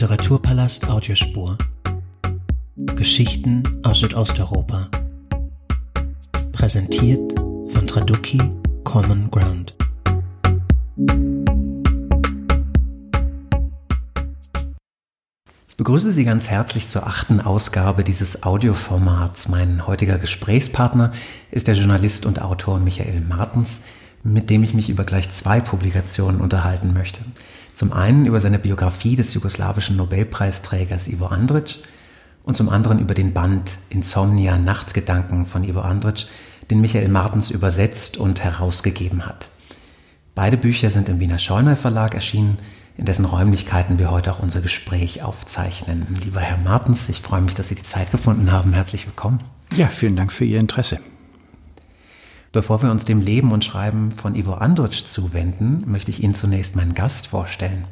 Literaturpalast Audiospur. Geschichten aus Südosteuropa. Präsentiert von Traduki Common Ground. Ich begrüße Sie ganz herzlich zur achten Ausgabe dieses Audioformats. Mein heutiger Gesprächspartner ist der Journalist und Autor Michael Martens, mit dem ich mich über gleich zwei Publikationen unterhalten möchte. Zum einen über seine Biografie des jugoslawischen Nobelpreisträgers Ivo Andrić und zum anderen über den Band Insomnia Nachtgedanken von Ivo Andrić, den Michael Martens übersetzt und herausgegeben hat. Beide Bücher sind im Wiener Scheunay Verlag erschienen, in dessen Räumlichkeiten wir heute auch unser Gespräch aufzeichnen. Lieber Herr Martens, ich freue mich, dass Sie die Zeit gefunden haben. Herzlich willkommen. Ja, vielen Dank für Ihr Interesse. Bevor wir uns dem Leben und Schreiben von Ivo Andrić zuwenden, möchte ich Ihnen zunächst meinen Gast vorstellen.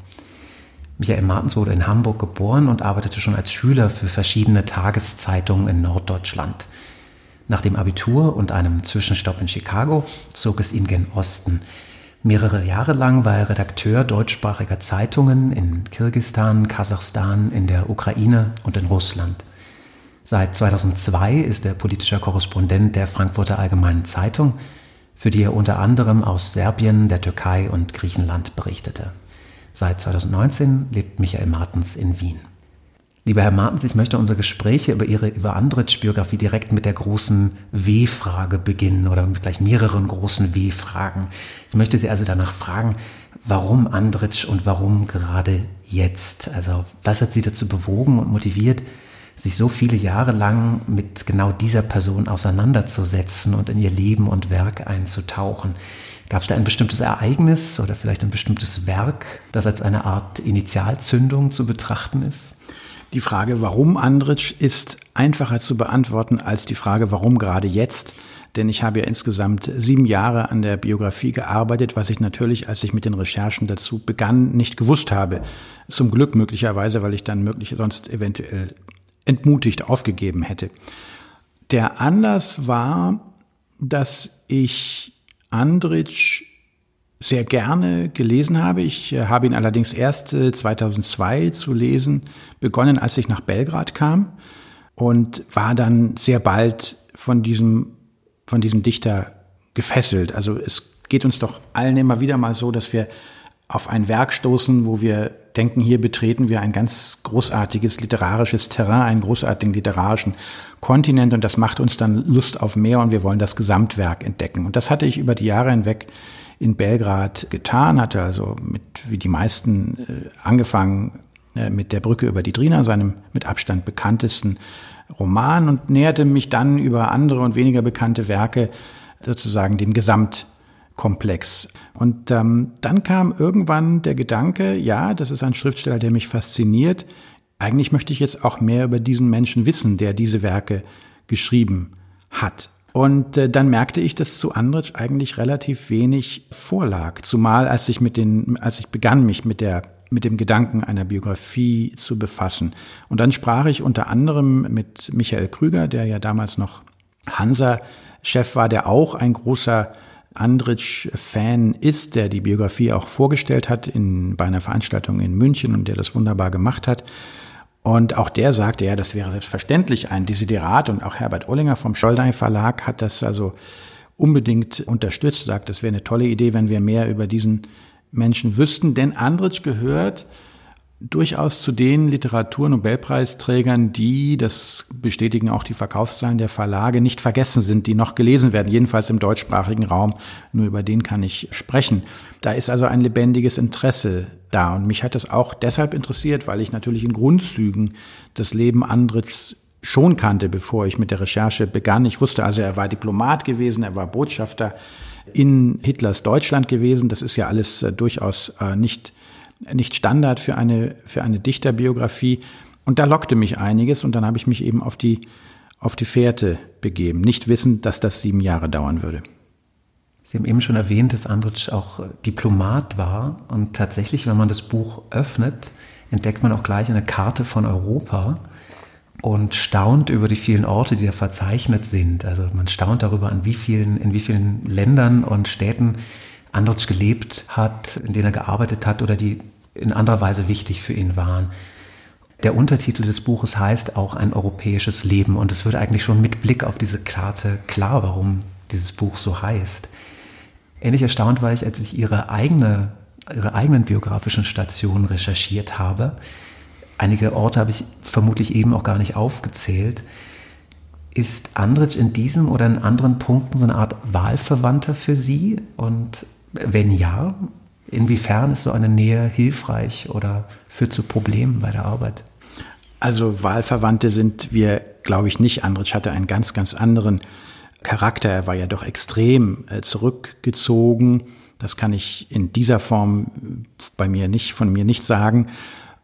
Michael Martens wurde in Hamburg geboren und arbeitete schon als Schüler für verschiedene Tageszeitungen in Norddeutschland. Nach dem Abitur und einem Zwischenstopp in Chicago zog es ihn gen Osten. Mehrere Jahre lang war er Redakteur deutschsprachiger Zeitungen in Kirgistan, Kasachstan, in der Ukraine und in Russland. Seit 2002 ist er politischer Korrespondent der Frankfurter Allgemeinen Zeitung, für die er unter anderem aus Serbien, der Türkei und Griechenland berichtete. Seit 2019 lebt Michael Martens in Wien. Lieber Herr Martens, ich möchte unser Gespräch über Ihre über Andritsch-Biografie direkt mit der großen W-Frage beginnen oder mit gleich mehreren großen W-Fragen. Ich möchte Sie also danach fragen, warum Andritsch und warum gerade jetzt? Also was hat Sie dazu bewogen und motiviert, sich so viele Jahre lang mit genau dieser Person auseinanderzusetzen und in ihr Leben und Werk einzutauchen. Gab es da ein bestimmtes Ereignis oder vielleicht ein bestimmtes Werk, das als eine Art Initialzündung zu betrachten ist? Die Frage, warum Andritsch, ist einfacher zu beantworten als die Frage, warum gerade jetzt. Denn ich habe ja insgesamt sieben Jahre an der Biografie gearbeitet, was ich natürlich, als ich mit den Recherchen dazu begann, nicht gewusst habe. Zum Glück möglicherweise, weil ich dann möglich sonst eventuell entmutigt aufgegeben hätte. Der Anlass war, dass ich Andritsch sehr gerne gelesen habe. Ich äh, habe ihn allerdings erst 2002 äh, zu lesen begonnen, als ich nach Belgrad kam und war dann sehr bald von diesem, von diesem Dichter gefesselt. Also es geht uns doch allen immer wieder mal so, dass wir auf ein Werk stoßen, wo wir denken, hier betreten wir ein ganz großartiges literarisches Terrain, einen großartigen literarischen Kontinent und das macht uns dann Lust auf mehr und wir wollen das Gesamtwerk entdecken. Und das hatte ich über die Jahre hinweg in Belgrad getan, hatte also mit, wie die meisten, äh, angefangen äh, mit der Brücke über die Drina, seinem mit Abstand bekanntesten Roman und näherte mich dann über andere und weniger bekannte Werke sozusagen dem Gesamtkomplex. Und ähm, dann kam irgendwann der Gedanke, ja, das ist ein Schriftsteller, der mich fasziniert. Eigentlich möchte ich jetzt auch mehr über diesen Menschen wissen, der diese Werke geschrieben hat. Und äh, dann merkte ich, dass zu Andritsch eigentlich relativ wenig vorlag. Zumal als ich mit den, als ich begann, mich mit der mit dem Gedanken einer Biografie zu befassen. Und dann sprach ich unter anderem mit Michael Krüger, der ja damals noch Hansa-Chef war, der auch ein großer Andritsch-Fan ist, der die Biografie auch vorgestellt hat in, bei einer Veranstaltung in München und der das wunderbar gemacht hat. Und auch der sagte, ja, das wäre selbstverständlich ein Desiderat und auch Herbert Ollinger vom Scholdei Verlag hat das also unbedingt unterstützt, sagt, das wäre eine tolle Idee, wenn wir mehr über diesen Menschen wüssten, denn Andritsch gehört durchaus zu den Literaturnobelpreisträgern, die, das bestätigen auch die Verkaufszahlen der Verlage, nicht vergessen sind, die noch gelesen werden, jedenfalls im deutschsprachigen Raum. Nur über den kann ich sprechen. Da ist also ein lebendiges Interesse da. Und mich hat das auch deshalb interessiert, weil ich natürlich in Grundzügen das Leben Andritschs schon kannte, bevor ich mit der Recherche begann. Ich wusste also, er war Diplomat gewesen, er war Botschafter in Hitlers Deutschland gewesen. Das ist ja alles äh, durchaus äh, nicht nicht Standard für eine, für eine Dichterbiografie. Und da lockte mich einiges und dann habe ich mich eben auf die, auf die Fährte begeben, nicht wissend, dass das sieben Jahre dauern würde. Sie haben eben schon erwähnt, dass Andritsch auch Diplomat war. Und tatsächlich, wenn man das Buch öffnet, entdeckt man auch gleich eine Karte von Europa und staunt über die vielen Orte, die da verzeichnet sind. Also man staunt darüber, an wie vielen, in wie vielen Ländern und Städten Andritsch gelebt hat, in denen er gearbeitet hat oder die in anderer Weise wichtig für ihn waren. Der Untertitel des Buches heißt auch ein europäisches Leben und es wird eigentlich schon mit Blick auf diese Karte klar, warum dieses Buch so heißt. Ähnlich erstaunt war ich, als ich ihre eigene, ihre eigenen biografischen Stationen recherchiert habe. Einige Orte habe ich vermutlich eben auch gar nicht aufgezählt. Ist Andritsch in diesem oder in anderen Punkten so eine Art Wahlverwandter für Sie? Und wenn ja, inwiefern ist so eine Nähe hilfreich oder führt zu Problemen bei der Arbeit? Also Wahlverwandte sind wir, glaube ich, nicht. Andritsch hatte einen ganz, ganz anderen Charakter. Er war ja doch extrem äh, zurückgezogen. Das kann ich in dieser Form bei mir nicht, von mir nicht sagen.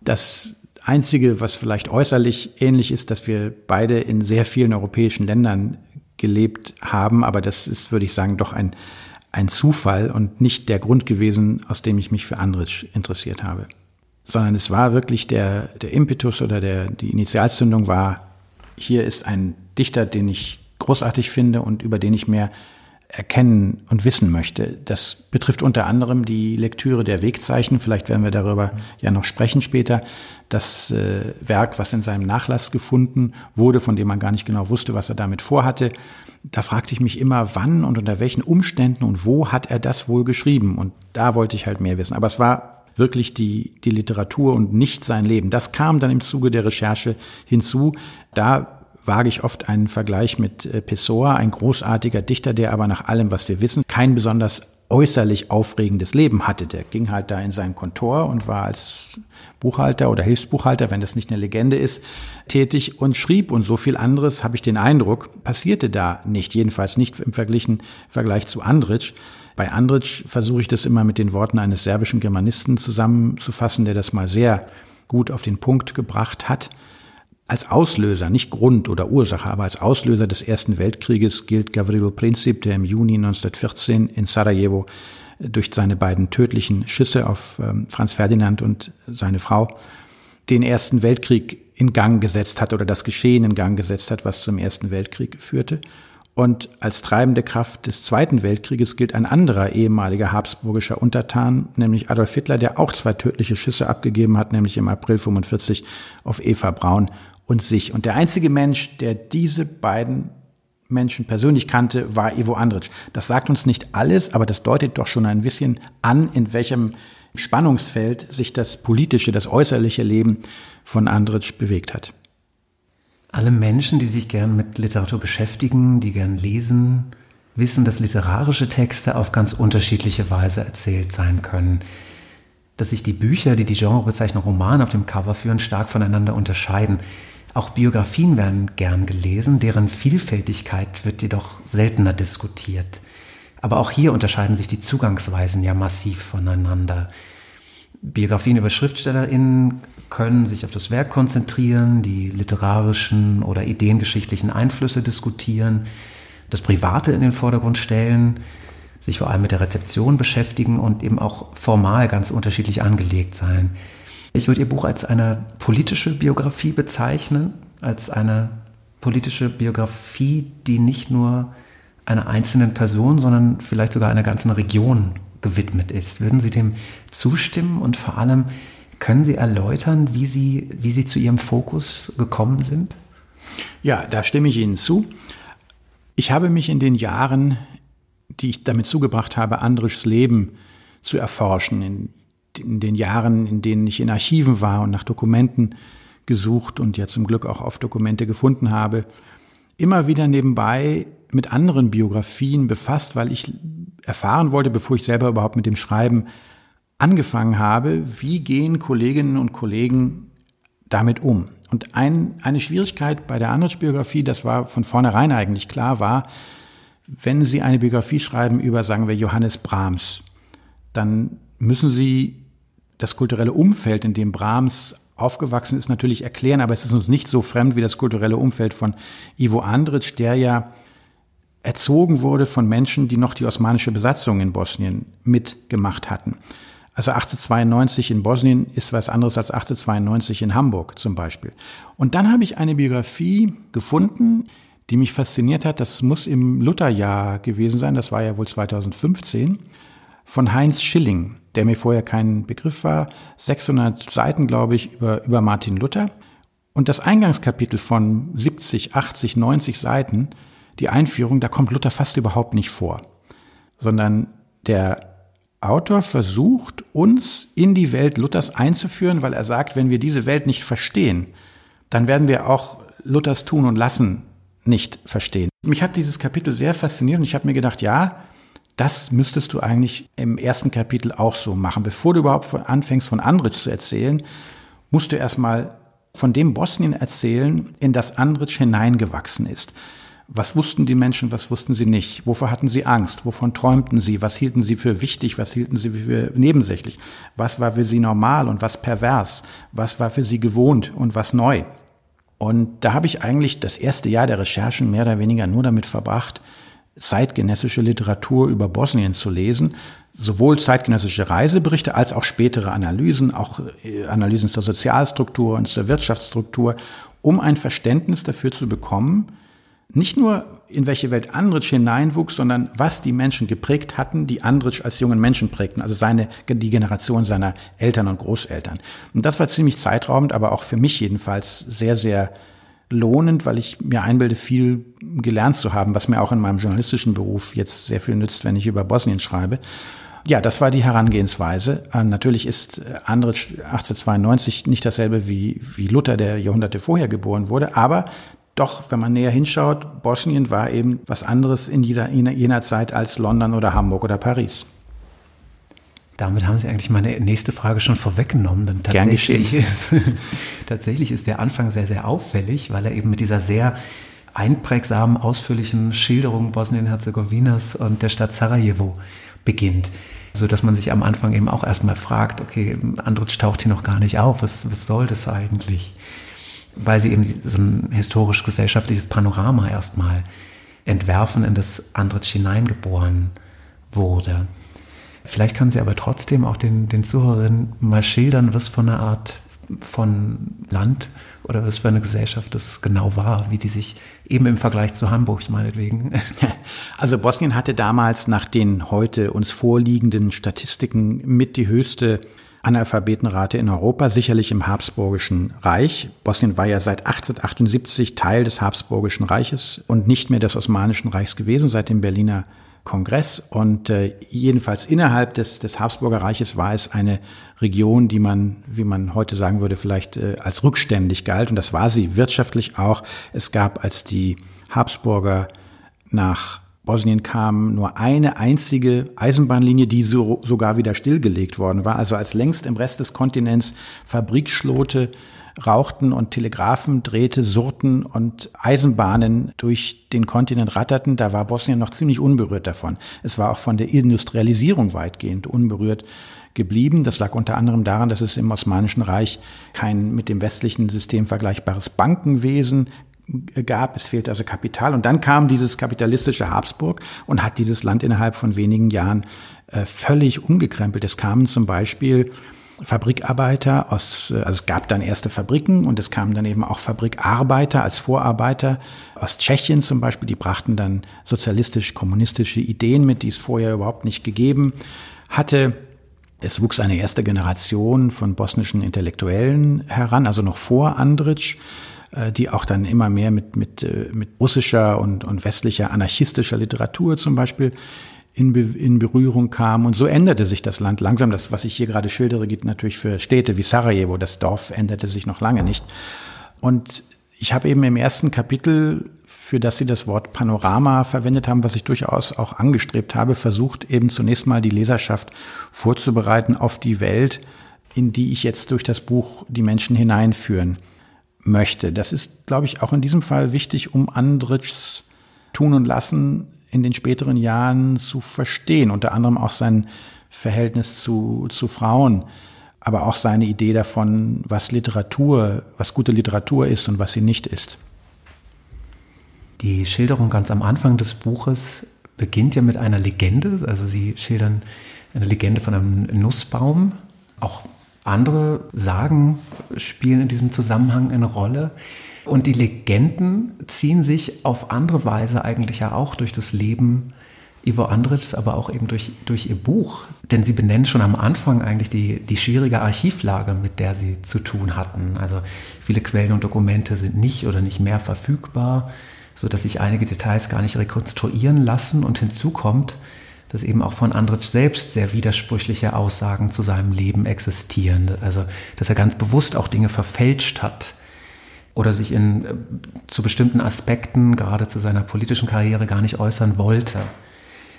Das Einzige, was vielleicht äußerlich ähnlich ist, dass wir beide in sehr vielen europäischen Ländern gelebt haben, aber das ist, würde ich sagen, doch ein, ein Zufall und nicht der Grund gewesen, aus dem ich mich für Andritsch interessiert habe. Sondern es war wirklich der, der Impetus oder der, die Initialzündung war, hier ist ein Dichter, den ich großartig finde und über den ich mehr erkennen und wissen möchte. Das betrifft unter anderem die Lektüre der Wegzeichen. Vielleicht werden wir darüber ja noch sprechen später. Das äh, Werk, was in seinem Nachlass gefunden wurde, von dem man gar nicht genau wusste, was er damit vorhatte. Da fragte ich mich immer, wann und unter welchen Umständen und wo hat er das wohl geschrieben? Und da wollte ich halt mehr wissen. Aber es war wirklich die, die Literatur und nicht sein Leben. Das kam dann im Zuge der Recherche hinzu. Da wage ich oft einen Vergleich mit äh, Pessoa, ein großartiger Dichter, der aber nach allem, was wir wissen, kein besonders äußerlich aufregendes Leben hatte. Der ging halt da in sein Kontor und war als Buchhalter oder Hilfsbuchhalter, wenn das nicht eine Legende ist, tätig und schrieb und so viel anderes, habe ich den Eindruck, passierte da nicht, jedenfalls nicht im Verglichen, Vergleich zu Andritsch. Bei Andritsch versuche ich das immer mit den Worten eines serbischen Germanisten zusammenzufassen, der das mal sehr gut auf den Punkt gebracht hat. Als Auslöser, nicht Grund oder Ursache, aber als Auslöser des Ersten Weltkrieges gilt Gavrilo Princip, der im Juni 1914 in Sarajevo durch seine beiden tödlichen Schüsse auf ähm, Franz Ferdinand und seine Frau den Ersten Weltkrieg in Gang gesetzt hat oder das Geschehen in Gang gesetzt hat, was zum Ersten Weltkrieg führte. Und als treibende Kraft des Zweiten Weltkrieges gilt ein anderer ehemaliger habsburgischer Untertan, nämlich Adolf Hitler, der auch zwei tödliche Schüsse abgegeben hat, nämlich im April 45 auf Eva Braun und sich. Und der einzige Mensch, der diese beiden Menschen persönlich kannte, war Ivo Andritsch. Das sagt uns nicht alles, aber das deutet doch schon ein bisschen an, in welchem Spannungsfeld sich das politische, das äußerliche Leben von Andritsch bewegt hat. Alle Menschen, die sich gern mit Literatur beschäftigen, die gern lesen, wissen, dass literarische Texte auf ganz unterschiedliche Weise erzählt sein können. Dass sich die Bücher, die die Genrebezeichnung Roman auf dem Cover führen, stark voneinander unterscheiden. Auch Biografien werden gern gelesen, deren Vielfältigkeit wird jedoch seltener diskutiert. Aber auch hier unterscheiden sich die Zugangsweisen ja massiv voneinander. Biografien über SchriftstellerInnen können sich auf das Werk konzentrieren, die literarischen oder ideengeschichtlichen Einflüsse diskutieren, das Private in den Vordergrund stellen, sich vor allem mit der Rezeption beschäftigen und eben auch formal ganz unterschiedlich angelegt sein. Ich würde Ihr Buch als eine politische Biografie bezeichnen, als eine politische Biografie, die nicht nur einer einzelnen Person, sondern vielleicht sogar einer ganzen Region gewidmet ist. Würden Sie dem zustimmen und vor allem können Sie erläutern, wie Sie, wie Sie zu Ihrem Fokus gekommen sind? Ja, da stimme ich Ihnen zu. Ich habe mich in den Jahren, die ich damit zugebracht habe, Andrischs Leben zu erforschen, in in den Jahren, in denen ich in Archiven war und nach Dokumenten gesucht und ja zum Glück auch auf Dokumente gefunden habe, immer wieder nebenbei mit anderen Biografien befasst, weil ich erfahren wollte, bevor ich selber überhaupt mit dem Schreiben angefangen habe, wie gehen Kolleginnen und Kollegen damit um. Und ein, eine Schwierigkeit bei der Andritsch-Biografie, das war von vornherein eigentlich klar, war, wenn Sie eine Biografie schreiben über, sagen wir, Johannes Brahms, dann müssen Sie das kulturelle Umfeld, in dem Brahms aufgewachsen ist, natürlich erklären, aber es ist uns nicht so fremd wie das kulturelle Umfeld von Ivo Andrić, der ja erzogen wurde von Menschen, die noch die osmanische Besatzung in Bosnien mitgemacht hatten. Also 1892 in Bosnien ist was anderes als 1892 in Hamburg zum Beispiel. Und dann habe ich eine Biografie gefunden, die mich fasziniert hat. Das muss im Lutherjahr gewesen sein, das war ja wohl 2015, von Heinz Schilling der mir vorher kein Begriff war. 600 Seiten, glaube ich, über, über Martin Luther. Und das Eingangskapitel von 70, 80, 90 Seiten, die Einführung, da kommt Luther fast überhaupt nicht vor, sondern der Autor versucht, uns in die Welt Luthers einzuführen, weil er sagt, wenn wir diese Welt nicht verstehen, dann werden wir auch Luthers Tun und Lassen nicht verstehen. Mich hat dieses Kapitel sehr fasziniert und ich habe mir gedacht, ja, das müsstest du eigentlich im ersten Kapitel auch so machen. Bevor du überhaupt anfängst, von Andritsch zu erzählen, musst du erstmal von dem Bosnien erzählen, in das Andritsch hineingewachsen ist. Was wussten die Menschen, was wussten sie nicht? Wovor hatten sie Angst? Wovon träumten sie? Was hielten sie für wichtig? Was hielten sie für nebensächlich? Was war für sie normal und was pervers? Was war für sie gewohnt und was neu? Und da habe ich eigentlich das erste Jahr der Recherchen mehr oder weniger nur damit verbracht, zeitgenössische Literatur über Bosnien zu lesen, sowohl zeitgenössische Reiseberichte als auch spätere Analysen, auch äh, Analysen zur Sozialstruktur und zur Wirtschaftsstruktur, um ein Verständnis dafür zu bekommen, nicht nur in welche Welt Andritsch hineinwuchs, sondern was die Menschen geprägt hatten, die Andritsch als jungen Menschen prägten, also seine, die Generation seiner Eltern und Großeltern. Und das war ziemlich zeitraubend, aber auch für mich jedenfalls sehr, sehr lohnend, weil ich mir einbilde, viel gelernt zu haben, was mir auch in meinem journalistischen Beruf jetzt sehr viel nützt, wenn ich über Bosnien schreibe. Ja, das war die Herangehensweise. Äh, natürlich ist Andritsch 1892 nicht dasselbe wie, wie Luther, der Jahrhunderte vorher geboren wurde, aber doch, wenn man näher hinschaut, Bosnien war eben was anderes in dieser, in jener Zeit als London oder Hamburg oder Paris. Damit haben Sie eigentlich meine nächste Frage schon vorweggenommen. Denn tatsächlich, ist, tatsächlich ist der Anfang sehr, sehr auffällig, weil er eben mit dieser sehr einprägsamen, ausführlichen Schilderung Bosnien-Herzegowinas und der Stadt Sarajevo beginnt. So dass man sich am Anfang eben auch erstmal fragt, okay, Andritsch taucht hier noch gar nicht auf, was, was soll das eigentlich? weil sie eben so ein historisch-gesellschaftliches Panorama erstmal entwerfen, in das Andritsch hineingeboren wurde. Vielleicht kann sie aber trotzdem auch den, den Zuhörerinnen mal schildern, was für eine Art von Land oder was für eine Gesellschaft das genau war, wie die sich eben im Vergleich zu Hamburg meinetwegen. Also Bosnien hatte damals nach den heute uns vorliegenden Statistiken mit die höchste Analphabetenrate in Europa, sicherlich im Habsburgischen Reich. Bosnien war ja seit 1878 Teil des Habsburgischen Reiches und nicht mehr des Osmanischen Reichs gewesen seit dem Berliner Kongress. Und äh, jedenfalls innerhalb des, des Habsburger Reiches war es eine Region, die man, wie man heute sagen würde, vielleicht äh, als rückständig galt. Und das war sie wirtschaftlich auch. Es gab, als die Habsburger nach Bosnien kam nur eine einzige Eisenbahnlinie, die so, sogar wieder stillgelegt worden war. Also als längst im Rest des Kontinents Fabrikschlote rauchten und Telegraphen drehte, surrten und Eisenbahnen durch den Kontinent ratterten, da war Bosnien noch ziemlich unberührt davon. Es war auch von der Industrialisierung weitgehend unberührt geblieben. Das lag unter anderem daran, dass es im Osmanischen Reich kein mit dem westlichen System vergleichbares Bankenwesen gab. Es fehlte also Kapital. Und dann kam dieses kapitalistische Habsburg und hat dieses Land innerhalb von wenigen Jahren äh, völlig umgekrempelt. Es kamen zum Beispiel Fabrikarbeiter aus, äh, also es gab dann erste Fabriken und es kamen dann eben auch Fabrikarbeiter als Vorarbeiter aus Tschechien zum Beispiel, die brachten dann sozialistisch-kommunistische Ideen mit, die es vorher überhaupt nicht gegeben hatte. Es wuchs eine erste Generation von bosnischen Intellektuellen heran, also noch vor Andritsch. Äh, die auch dann immer mehr mit, mit, äh, mit russischer und, und westlicher anarchistischer Literatur zum Beispiel in, Be in Berührung kam. Und so änderte sich das Land langsam. Das, was ich hier gerade schildere, geht natürlich für Städte wie Sarajevo. Das Dorf änderte sich noch lange nicht. Und ich habe eben im ersten Kapitel, für das Sie das Wort Panorama verwendet haben, was ich durchaus auch angestrebt habe, versucht eben zunächst mal die Leserschaft vorzubereiten auf die Welt, in die ich jetzt durch das Buch die Menschen hineinführen möchte. Das ist, glaube ich, auch in diesem Fall wichtig, um Andritschs Tun und Lassen in den späteren Jahren zu verstehen. Unter anderem auch sein Verhältnis zu, zu Frauen, aber auch seine Idee davon, was Literatur, was gute Literatur ist und was sie nicht ist. Die Schilderung ganz am Anfang des Buches beginnt ja mit einer Legende. Also Sie schildern eine Legende von einem Nussbaum. Auch andere Sagen spielen in diesem Zusammenhang eine Rolle. Und die Legenden ziehen sich auf andere Weise eigentlich ja auch durch das Leben Ivo Andritz, aber auch eben durch, durch ihr Buch. Denn Sie benennen schon am Anfang eigentlich die, die schwierige Archivlage, mit der Sie zu tun hatten. Also viele Quellen und Dokumente sind nicht oder nicht mehr verfügbar, sodass sich einige Details gar nicht rekonstruieren lassen. Und hinzu kommt, dass eben auch von Andritz selbst sehr widersprüchliche Aussagen zu seinem Leben existieren. Also, dass er ganz bewusst auch Dinge verfälscht hat oder sich in, äh, zu bestimmten Aspekten, gerade zu seiner politischen Karriere, gar nicht äußern wollte.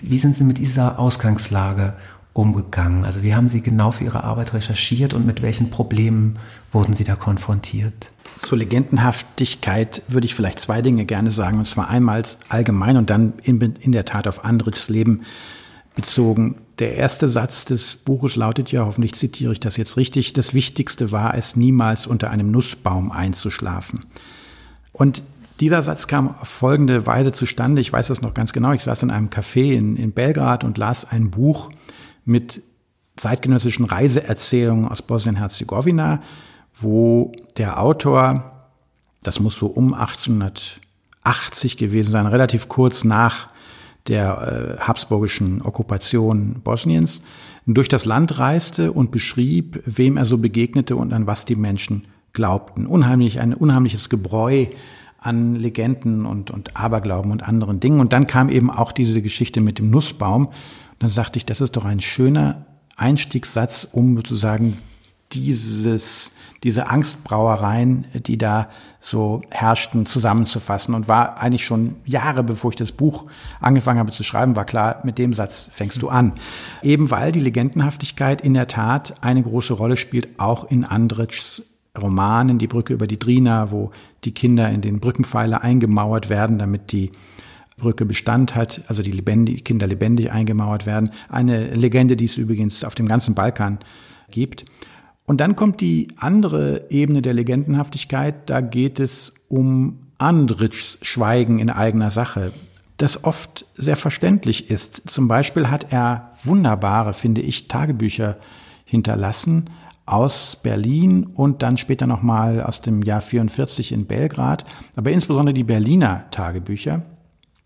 Wie sind Sie mit dieser Ausgangslage umgegangen? Also wie haben Sie genau für Ihre Arbeit recherchiert und mit welchen Problemen wurden Sie da konfrontiert? Zur Legendenhaftigkeit würde ich vielleicht zwei Dinge gerne sagen, und zwar einmal allgemein und dann in, in der Tat auf Andrichs Leben bezogen. Der erste Satz des Buches lautet ja, hoffentlich zitiere ich das jetzt richtig, das Wichtigste war es, niemals unter einem Nussbaum einzuschlafen. Und dieser Satz kam auf folgende Weise zustande. Ich weiß das noch ganz genau. Ich saß in einem Café in, in Belgrad und las ein Buch mit zeitgenössischen Reiseerzählungen aus Bosnien-Herzegowina, wo der Autor, das muss so um 1880 gewesen sein, relativ kurz nach der äh, habsburgischen Okkupation Bosniens, durch das Land reiste und beschrieb, wem er so begegnete und an was die Menschen glaubten. Unheimlich, ein unheimliches Gebräu an Legenden und, und Aberglauben und anderen Dingen. Und dann kam eben auch diese Geschichte mit dem Nussbaum. Und dann sagte ich, das ist doch ein schöner Einstiegssatz, um sozusagen dieses, diese Angstbrauereien, die da so herrschten, zusammenzufassen. Und war eigentlich schon Jahre, bevor ich das Buch angefangen habe zu schreiben, war klar, mit dem Satz fängst du an. Eben weil die Legendenhaftigkeit in der Tat eine große Rolle spielt, auch in Andrichs Romanen, die Brücke über die Drina, wo die Kinder in den Brückenpfeiler eingemauert werden, damit die Brücke Bestand hat, also die lebendig, Kinder lebendig eingemauert werden. Eine Legende, die es übrigens auf dem ganzen Balkan gibt. Und dann kommt die andere Ebene der Legendenhaftigkeit. Da geht es um Andrichs Schweigen in eigener Sache, das oft sehr verständlich ist. Zum Beispiel hat er wunderbare, finde ich, Tagebücher hinterlassen, aus Berlin und dann später nochmal aus dem Jahr 44 in Belgrad, aber insbesondere die Berliner Tagebücher,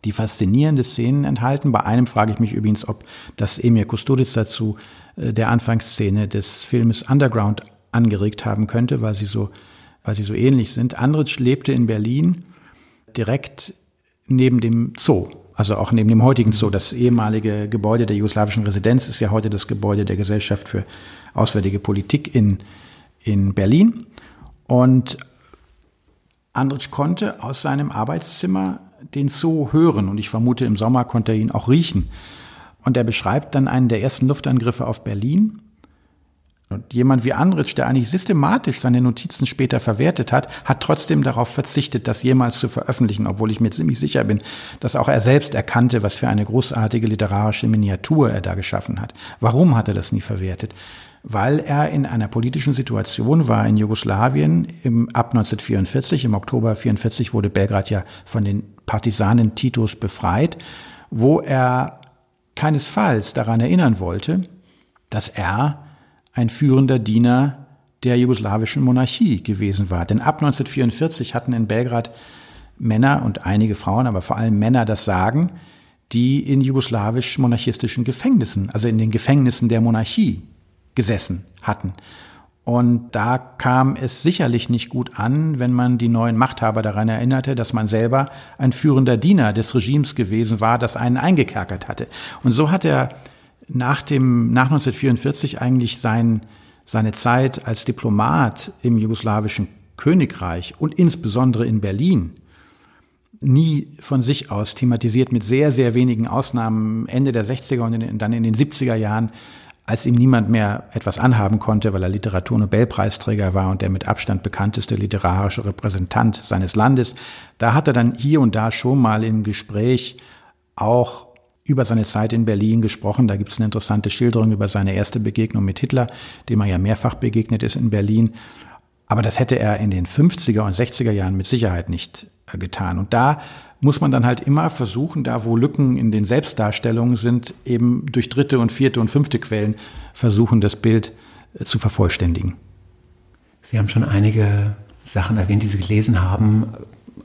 die faszinierende Szenen enthalten. Bei einem frage ich mich übrigens, ob das Emir Kusturica zu äh, der Anfangsszene des Filmes Underground angeregt haben könnte, weil sie so, weil sie so ähnlich sind. Andritsch lebte in Berlin direkt neben dem Zoo, also auch neben dem heutigen Zoo. Das ehemalige Gebäude der jugoslawischen Residenz ist ja heute das Gebäude der Gesellschaft für Auswärtige Politik in, in Berlin. Und Andritsch konnte aus seinem Arbeitszimmer den Zoo hören und ich vermute, im Sommer konnte er ihn auch riechen. Und er beschreibt dann einen der ersten Luftangriffe auf Berlin und jemand wie Andritsch, der eigentlich systematisch seine Notizen später verwertet hat, hat trotzdem darauf verzichtet, das jemals zu veröffentlichen, obwohl ich mir ziemlich sicher bin, dass auch er selbst erkannte, was für eine großartige literarische Miniatur er da geschaffen hat. Warum hat er das nie verwertet? Weil er in einer politischen Situation war in Jugoslawien im, ab 1944, im Oktober 1944 wurde Belgrad ja von den Partisanen Titos befreit, wo er keinesfalls daran erinnern wollte, dass er ein führender Diener der jugoslawischen Monarchie gewesen war. Denn ab 1944 hatten in Belgrad Männer und einige Frauen, aber vor allem Männer das Sagen, die in jugoslawisch-monarchistischen Gefängnissen, also in den Gefängnissen der Monarchie gesessen hatten. Und da kam es sicherlich nicht gut an, wenn man die neuen Machthaber daran erinnerte, dass man selber ein führender Diener des Regimes gewesen war, das einen eingekerkert hatte. Und so hat er nach dem, nach 1944 eigentlich sein, seine Zeit als Diplomat im jugoslawischen Königreich und insbesondere in Berlin nie von sich aus thematisiert, mit sehr, sehr wenigen Ausnahmen Ende der 60er und dann in den 70er Jahren, als ihm niemand mehr etwas anhaben konnte, weil er Literaturnobelpreisträger war und der mit Abstand bekannteste literarische Repräsentant seines Landes. Da hat er dann hier und da schon mal im Gespräch auch über seine Zeit in Berlin gesprochen. Da gibt es eine interessante Schilderung über seine erste Begegnung mit Hitler, dem er ja mehrfach begegnet ist in Berlin. Aber das hätte er in den 50er und 60er Jahren mit Sicherheit nicht äh, getan. Und da muss man dann halt immer versuchen, da wo Lücken in den Selbstdarstellungen sind, eben durch dritte und vierte und fünfte Quellen versuchen, das Bild äh, zu vervollständigen. Sie haben schon einige Sachen erwähnt, die Sie gelesen haben,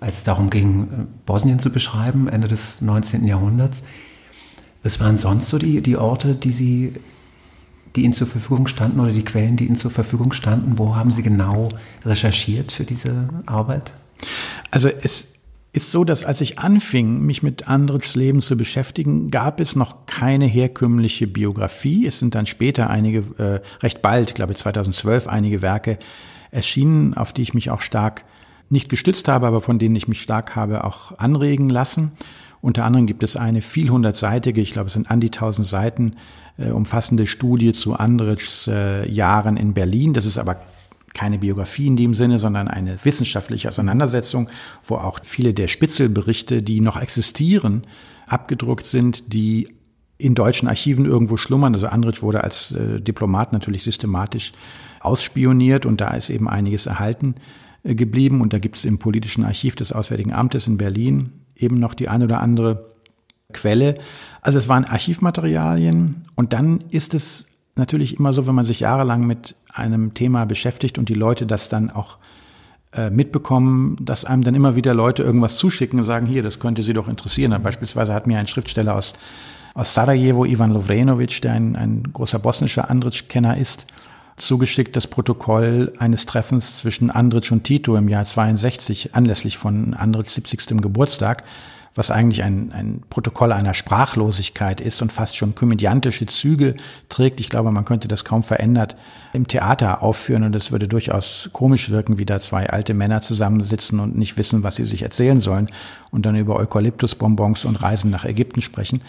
als es darum ging, Bosnien zu beschreiben, Ende des 19. Jahrhunderts. Was waren sonst so die, die Orte, die Sie, die Ihnen zur Verfügung standen oder die Quellen, die Ihnen zur Verfügung standen? Wo haben Sie genau recherchiert für diese Arbeit? Also es ist so, dass als ich anfing, mich mit Andrichs Leben zu beschäftigen, gab es noch keine herkömmliche Biografie. Es sind dann später einige, äh, recht bald, glaube ich 2012, einige Werke erschienen, auf die ich mich auch stark nicht gestützt habe, aber von denen ich mich stark habe auch anregen lassen. Unter anderem gibt es eine vielhundertseitige, ich glaube es sind an die tausend Seiten, äh, umfassende Studie zu Andrichs äh, Jahren in Berlin. Das ist aber keine Biografie in dem Sinne, sondern eine wissenschaftliche Auseinandersetzung, wo auch viele der Spitzelberichte, die noch existieren, abgedruckt sind, die in deutschen Archiven irgendwo schlummern. Also Andrich wurde als äh, Diplomat natürlich systematisch ausspioniert und da ist eben einiges erhalten äh, geblieben. Und da gibt es im politischen Archiv des Auswärtigen Amtes in Berlin eben noch die eine oder andere Quelle. Also es waren Archivmaterialien und dann ist es natürlich immer so, wenn man sich jahrelang mit einem Thema beschäftigt und die Leute das dann auch äh, mitbekommen, dass einem dann immer wieder Leute irgendwas zuschicken und sagen, hier, das könnte Sie doch interessieren. Beispielsweise hat mir ein Schriftsteller aus, aus Sarajevo, Ivan Lovrenovic, der ein, ein großer bosnischer Andritsch-Kenner ist, zugeschickt das Protokoll eines Treffens zwischen Andritsch und Tito im Jahr 62 anlässlich von Andritschs 70. Geburtstag was eigentlich ein, ein Protokoll einer Sprachlosigkeit ist und fast schon komödiantische Züge trägt. Ich glaube, man könnte das kaum verändert im Theater aufführen und es würde durchaus komisch wirken, wie da zwei alte Männer zusammensitzen und nicht wissen, was sie sich erzählen sollen und dann über Eukalyptusbonbons und Reisen nach Ägypten sprechen.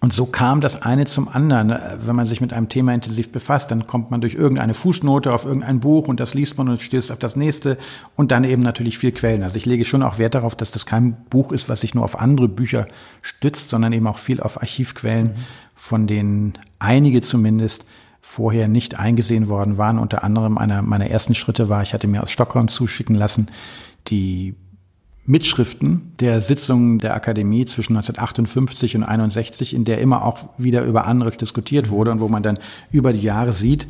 Und so kam das eine zum anderen. Wenn man sich mit einem Thema intensiv befasst, dann kommt man durch irgendeine Fußnote auf irgendein Buch und das liest man und stößt auf das nächste und dann eben natürlich viel Quellen. Also ich lege schon auch Wert darauf, dass das kein Buch ist, was sich nur auf andere Bücher stützt, sondern eben auch viel auf Archivquellen, von denen einige zumindest vorher nicht eingesehen worden waren. Unter anderem einer meiner ersten Schritte war, ich hatte mir aus Stockholm zuschicken lassen, die Mitschriften der Sitzungen der Akademie zwischen 1958 und 61, in der immer auch wieder über Andritsch diskutiert wurde und wo man dann über die Jahre sieht,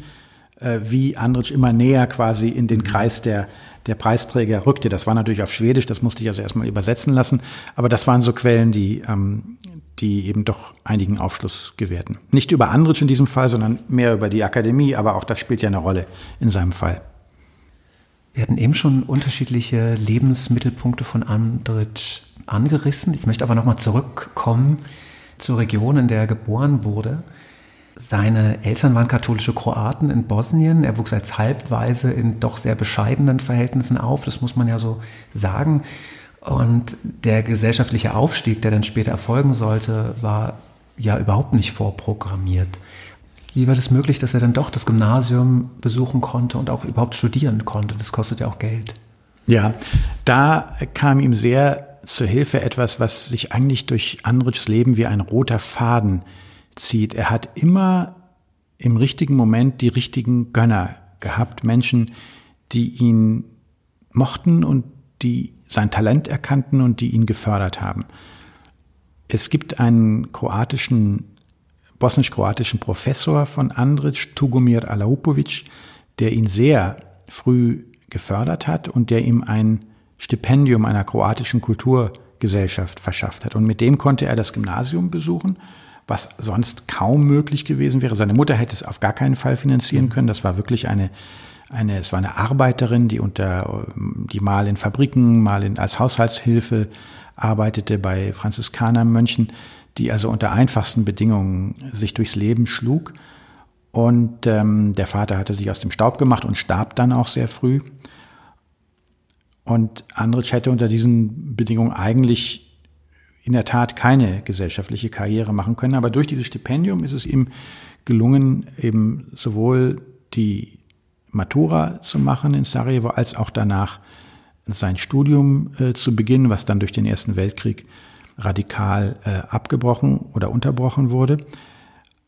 äh, wie Andritsch immer näher quasi in den Kreis der, der Preisträger rückte. Das war natürlich auf Schwedisch, das musste ich also erstmal übersetzen lassen. Aber das waren so Quellen, die, ähm, die eben doch einigen Aufschluss gewährten. Nicht über Andritsch in diesem Fall, sondern mehr über die Akademie, aber auch das spielt ja eine Rolle in seinem Fall. Wir hatten eben schon unterschiedliche Lebensmittelpunkte von Andritsch angerissen. Ich möchte aber nochmal zurückkommen zur Region, in der er geboren wurde. Seine Eltern waren katholische Kroaten in Bosnien. Er wuchs als Halbweise in doch sehr bescheidenen Verhältnissen auf, das muss man ja so sagen. Und der gesellschaftliche Aufstieg, der dann später erfolgen sollte, war ja überhaupt nicht vorprogrammiert. Wie war das möglich, dass er dann doch das Gymnasium besuchen konnte und auch überhaupt studieren konnte? Das kostet ja auch Geld. Ja, da kam ihm sehr zur Hilfe etwas, was sich eigentlich durch Andrichs Leben wie ein roter Faden zieht. Er hat immer im richtigen Moment die richtigen Gönner gehabt, Menschen, die ihn mochten und die sein Talent erkannten und die ihn gefördert haben. Es gibt einen kroatischen bosnisch-kroatischen Professor von Andrić, Tugomir Alaupovic, der ihn sehr früh gefördert hat und der ihm ein Stipendium einer kroatischen Kulturgesellschaft verschafft hat. Und mit dem konnte er das Gymnasium besuchen, was sonst kaum möglich gewesen wäre. Seine Mutter hätte es auf gar keinen Fall finanzieren können. Das war wirklich eine, eine, es war eine Arbeiterin, die unter, die mal in Fabriken, mal in, als Haushaltshilfe arbeitete bei Franziskanermönchen die also unter einfachsten Bedingungen sich durchs Leben schlug. Und ähm, der Vater hatte sich aus dem Staub gemacht und starb dann auch sehr früh. Und Andritsch hätte unter diesen Bedingungen eigentlich in der Tat keine gesellschaftliche Karriere machen können. Aber durch dieses Stipendium ist es ihm gelungen, eben sowohl die Matura zu machen in Sarajevo, als auch danach sein Studium äh, zu beginnen, was dann durch den Ersten Weltkrieg radikal äh, abgebrochen oder unterbrochen wurde.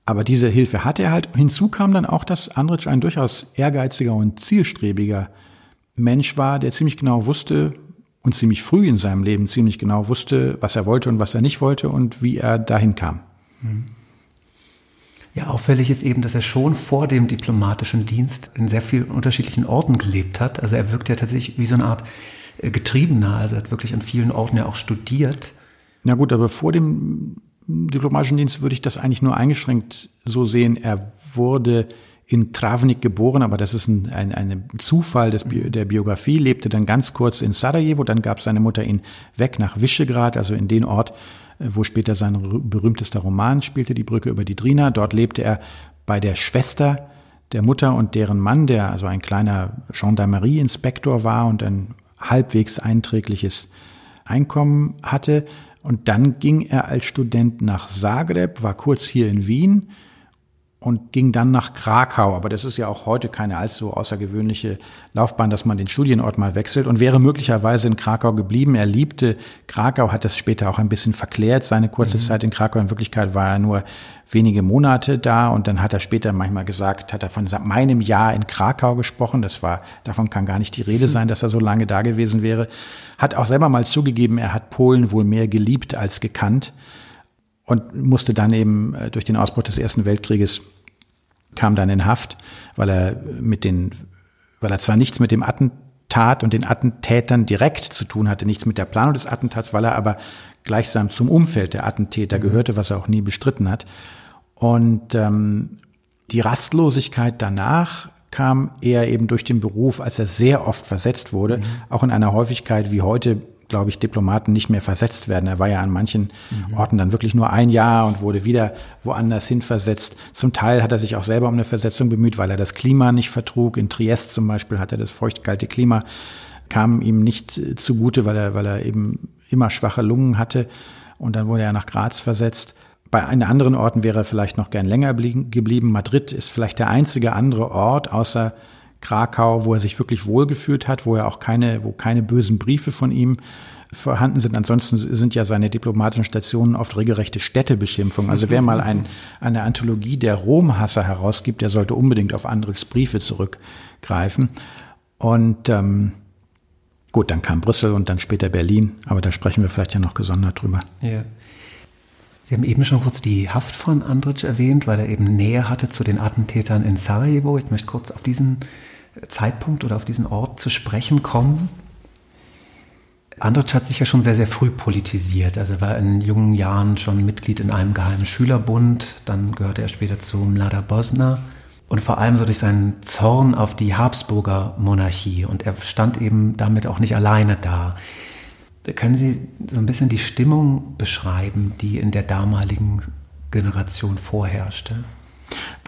Aber diese Hilfe hatte er halt. Hinzu kam dann auch, dass Andritsch ein durchaus ehrgeiziger und zielstrebiger Mensch war, der ziemlich genau wusste und ziemlich früh in seinem Leben ziemlich genau wusste, was er wollte und was er nicht wollte und wie er dahin kam. Mhm. Ja, auffällig ist eben, dass er schon vor dem diplomatischen Dienst in sehr vielen unterschiedlichen Orten gelebt hat. Also er wirkt ja tatsächlich wie so eine Art äh, Getriebener. Also er hat wirklich an vielen Orten ja auch studiert na gut, aber vor dem diplomatischen Dienst würde ich das eigentlich nur eingeschränkt so sehen. Er wurde in Travnik geboren, aber das ist ein, ein, ein Zufall des, der Biografie, lebte dann ganz kurz in Sarajevo, dann gab seine Mutter ihn weg nach Visegrad, also in den Ort, äh, wo später sein berühmtester Roman spielte, die Brücke über die Drina. Dort lebte er bei der Schwester der Mutter und deren Mann, der also ein kleiner Gendarmerie-Inspektor war und ein halbwegs einträgliches Einkommen hatte. Und dann ging er als Student nach Zagreb, war kurz hier in Wien, und ging dann nach Krakau. Aber das ist ja auch heute keine allzu außergewöhnliche Laufbahn, dass man den Studienort mal wechselt und wäre möglicherweise in Krakau geblieben. Er liebte Krakau, hat das später auch ein bisschen verklärt. Seine kurze mhm. Zeit in Krakau, in Wirklichkeit war er nur wenige Monate da und dann hat er später manchmal gesagt, hat er von meinem Jahr in Krakau gesprochen. Das war, davon kann gar nicht die Rede sein, dass er so lange da gewesen wäre. Hat auch selber mal zugegeben, er hat Polen wohl mehr geliebt als gekannt und musste dann eben äh, durch den Ausbruch des Ersten Weltkrieges kam dann in Haft, weil er mit den, weil er zwar nichts mit dem Attentat und den Attentätern direkt zu tun hatte, nichts mit der Planung des Attentats, weil er aber gleichsam zum Umfeld der Attentäter mhm. gehörte, was er auch nie bestritten hat. Und ähm, die Rastlosigkeit danach kam eher eben durch den Beruf, als er sehr oft versetzt wurde, mhm. auch in einer Häufigkeit wie heute glaube ich, Diplomaten nicht mehr versetzt werden. Er war ja an manchen mhm. Orten dann wirklich nur ein Jahr und wurde wieder woanders hin versetzt. Zum Teil hat er sich auch selber um eine Versetzung bemüht, weil er das Klima nicht vertrug. In Triest zum Beispiel hat er das feuchtkalte Klima, kam ihm nicht zugute, weil er, weil er eben immer schwache Lungen hatte. Und dann wurde er nach Graz versetzt. Bei einen anderen Orten wäre er vielleicht noch gern länger geblieben. Madrid ist vielleicht der einzige andere Ort außer Krakau, wo er sich wirklich wohlgefühlt hat, wo er auch keine, wo keine bösen Briefe von ihm vorhanden sind. Ansonsten sind ja seine diplomatischen Stationen oft regelrechte Städtebeschimpfungen. Also wer mal ein, eine Anthologie der Romhasser herausgibt, der sollte unbedingt auf Andrichs Briefe zurückgreifen. Und ähm, gut, dann kam Brüssel und dann später Berlin, aber da sprechen wir vielleicht ja noch gesondert drüber. Ja. Sie haben eben schon kurz die Haft von Andrić erwähnt, weil er eben Nähe hatte zu den Attentätern in Sarajevo. Ich möchte kurz auf diesen Zeitpunkt oder auf diesen Ort zu sprechen kommen? Andrić hat sich ja schon sehr, sehr früh politisiert. Also er war in jungen Jahren schon Mitglied in einem geheimen Schülerbund, dann gehörte er später zu Mlada Bosna und vor allem so durch seinen Zorn auf die Habsburger Monarchie. Und er stand eben damit auch nicht alleine da. Können Sie so ein bisschen die Stimmung beschreiben, die in der damaligen Generation vorherrschte?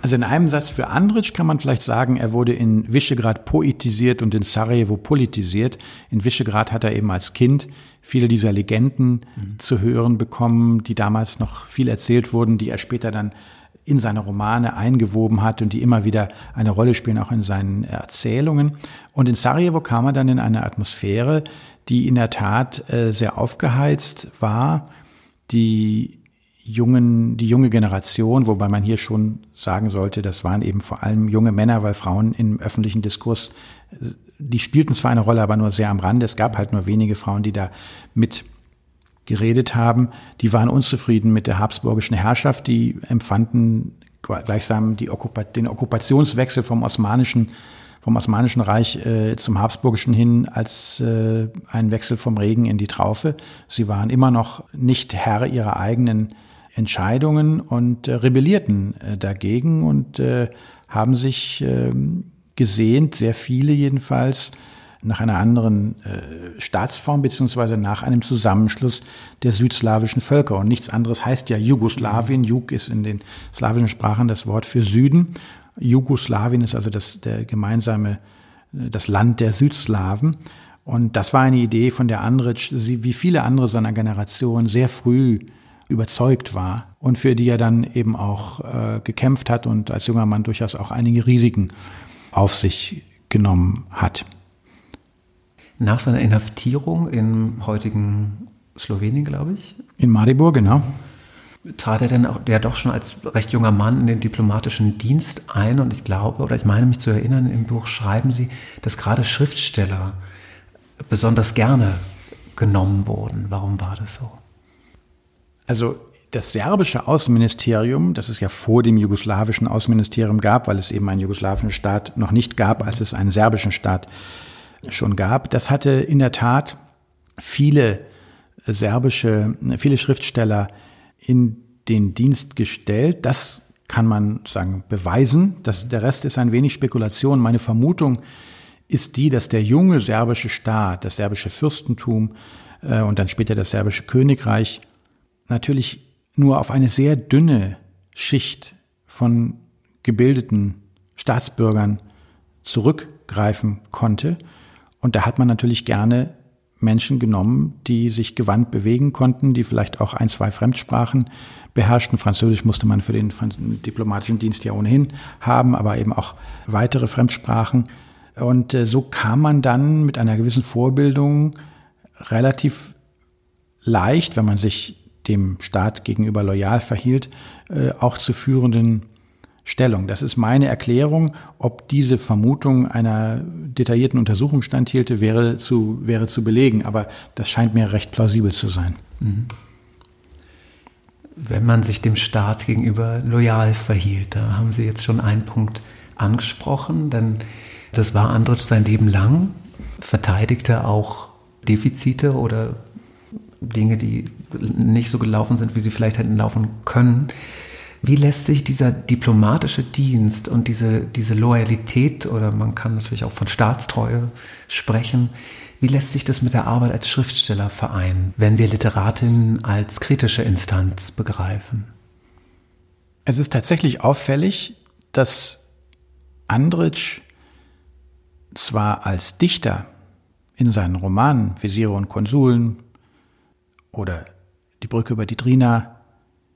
Also in einem Satz für Andrić kann man vielleicht sagen, er wurde in Visegrad poetisiert und in Sarajevo politisiert. In Visegrad hat er eben als Kind viele dieser Legenden mhm. zu hören bekommen, die damals noch viel erzählt wurden, die er später dann in seine Romane eingewoben hat und die immer wieder eine Rolle spielen, auch in seinen Erzählungen. Und in Sarajevo kam er dann in eine Atmosphäre, die in der Tat äh, sehr aufgeheizt war, die jungen, die junge Generation, wobei man hier schon sagen sollte, das waren eben vor allem junge Männer, weil Frauen im öffentlichen Diskurs, die spielten zwar eine Rolle, aber nur sehr am Rande. Es gab halt nur wenige Frauen, die da mit geredet haben. Die waren unzufrieden mit der habsburgischen Herrschaft, die empfanden gleichsam die Okkupa den Okkupationswechsel vom osmanischen vom Osmanischen Reich äh, zum Habsburgischen hin als äh, ein Wechsel vom Regen in die Traufe. Sie waren immer noch nicht Herr ihrer eigenen Entscheidungen und äh, rebellierten äh, dagegen und äh, haben sich äh, gesehnt, sehr viele jedenfalls, nach einer anderen äh, Staatsform beziehungsweise nach einem Zusammenschluss der südslawischen Völker. Und nichts anderes heißt ja Jugoslawien. Jug ist in den slawischen Sprachen das Wort für Süden. Jugoslawien ist also das, der gemeinsame, äh, das Land der Südslawen. Und das war eine Idee von der Andritsch, wie viele andere seiner Generation sehr früh überzeugt war und für die er dann eben auch äh, gekämpft hat und als junger Mann durchaus auch einige Risiken auf sich genommen hat. Nach seiner Inhaftierung im heutigen Slowenien, glaube ich. In Maribor, genau. Trat er denn auch, der doch schon als recht junger Mann in den diplomatischen Dienst ein und ich glaube, oder ich meine mich zu erinnern, im Buch schreiben Sie, dass gerade Schriftsteller besonders gerne genommen wurden. Warum war das so? Also das serbische Außenministerium, das es ja vor dem jugoslawischen Außenministerium gab, weil es eben einen jugoslawischen Staat noch nicht gab, als es einen serbischen Staat schon gab, das hatte in der Tat viele serbische, viele Schriftsteller in den Dienst gestellt. Das kann man sagen beweisen. Das, der Rest ist ein wenig Spekulation. Meine Vermutung ist die, dass der junge serbische Staat, das serbische Fürstentum äh, und dann später das serbische Königreich natürlich nur auf eine sehr dünne Schicht von gebildeten Staatsbürgern zurückgreifen konnte. Und da hat man natürlich gerne Menschen genommen, die sich gewandt bewegen konnten, die vielleicht auch ein, zwei Fremdsprachen beherrschten. Französisch musste man für den diplomatischen Dienst ja ohnehin haben, aber eben auch weitere Fremdsprachen. Und äh, so kam man dann mit einer gewissen Vorbildung relativ leicht, wenn man sich dem Staat gegenüber loyal verhielt, äh, auch zu führenden Stellung. Das ist meine Erklärung. Ob diese Vermutung einer detaillierten Untersuchung standhielte, wäre zu, wäre zu belegen. Aber das scheint mir recht plausibel zu sein. Mhm. Wenn man sich dem Staat gegenüber loyal verhielt, da haben Sie jetzt schon einen Punkt angesprochen, denn das war Andritsch sein Leben lang, verteidigte auch Defizite oder Dinge, die nicht so gelaufen sind, wie sie vielleicht hätten laufen können. Wie lässt sich dieser diplomatische Dienst und diese, diese Loyalität oder man kann natürlich auch von Staatstreue sprechen, wie lässt sich das mit der Arbeit als Schriftsteller vereinen, wenn wir Literatinnen als kritische Instanz begreifen? Es ist tatsächlich auffällig, dass Andritsch zwar als Dichter in seinen Romanen Visiere und Konsuln oder Die Brücke über die Drina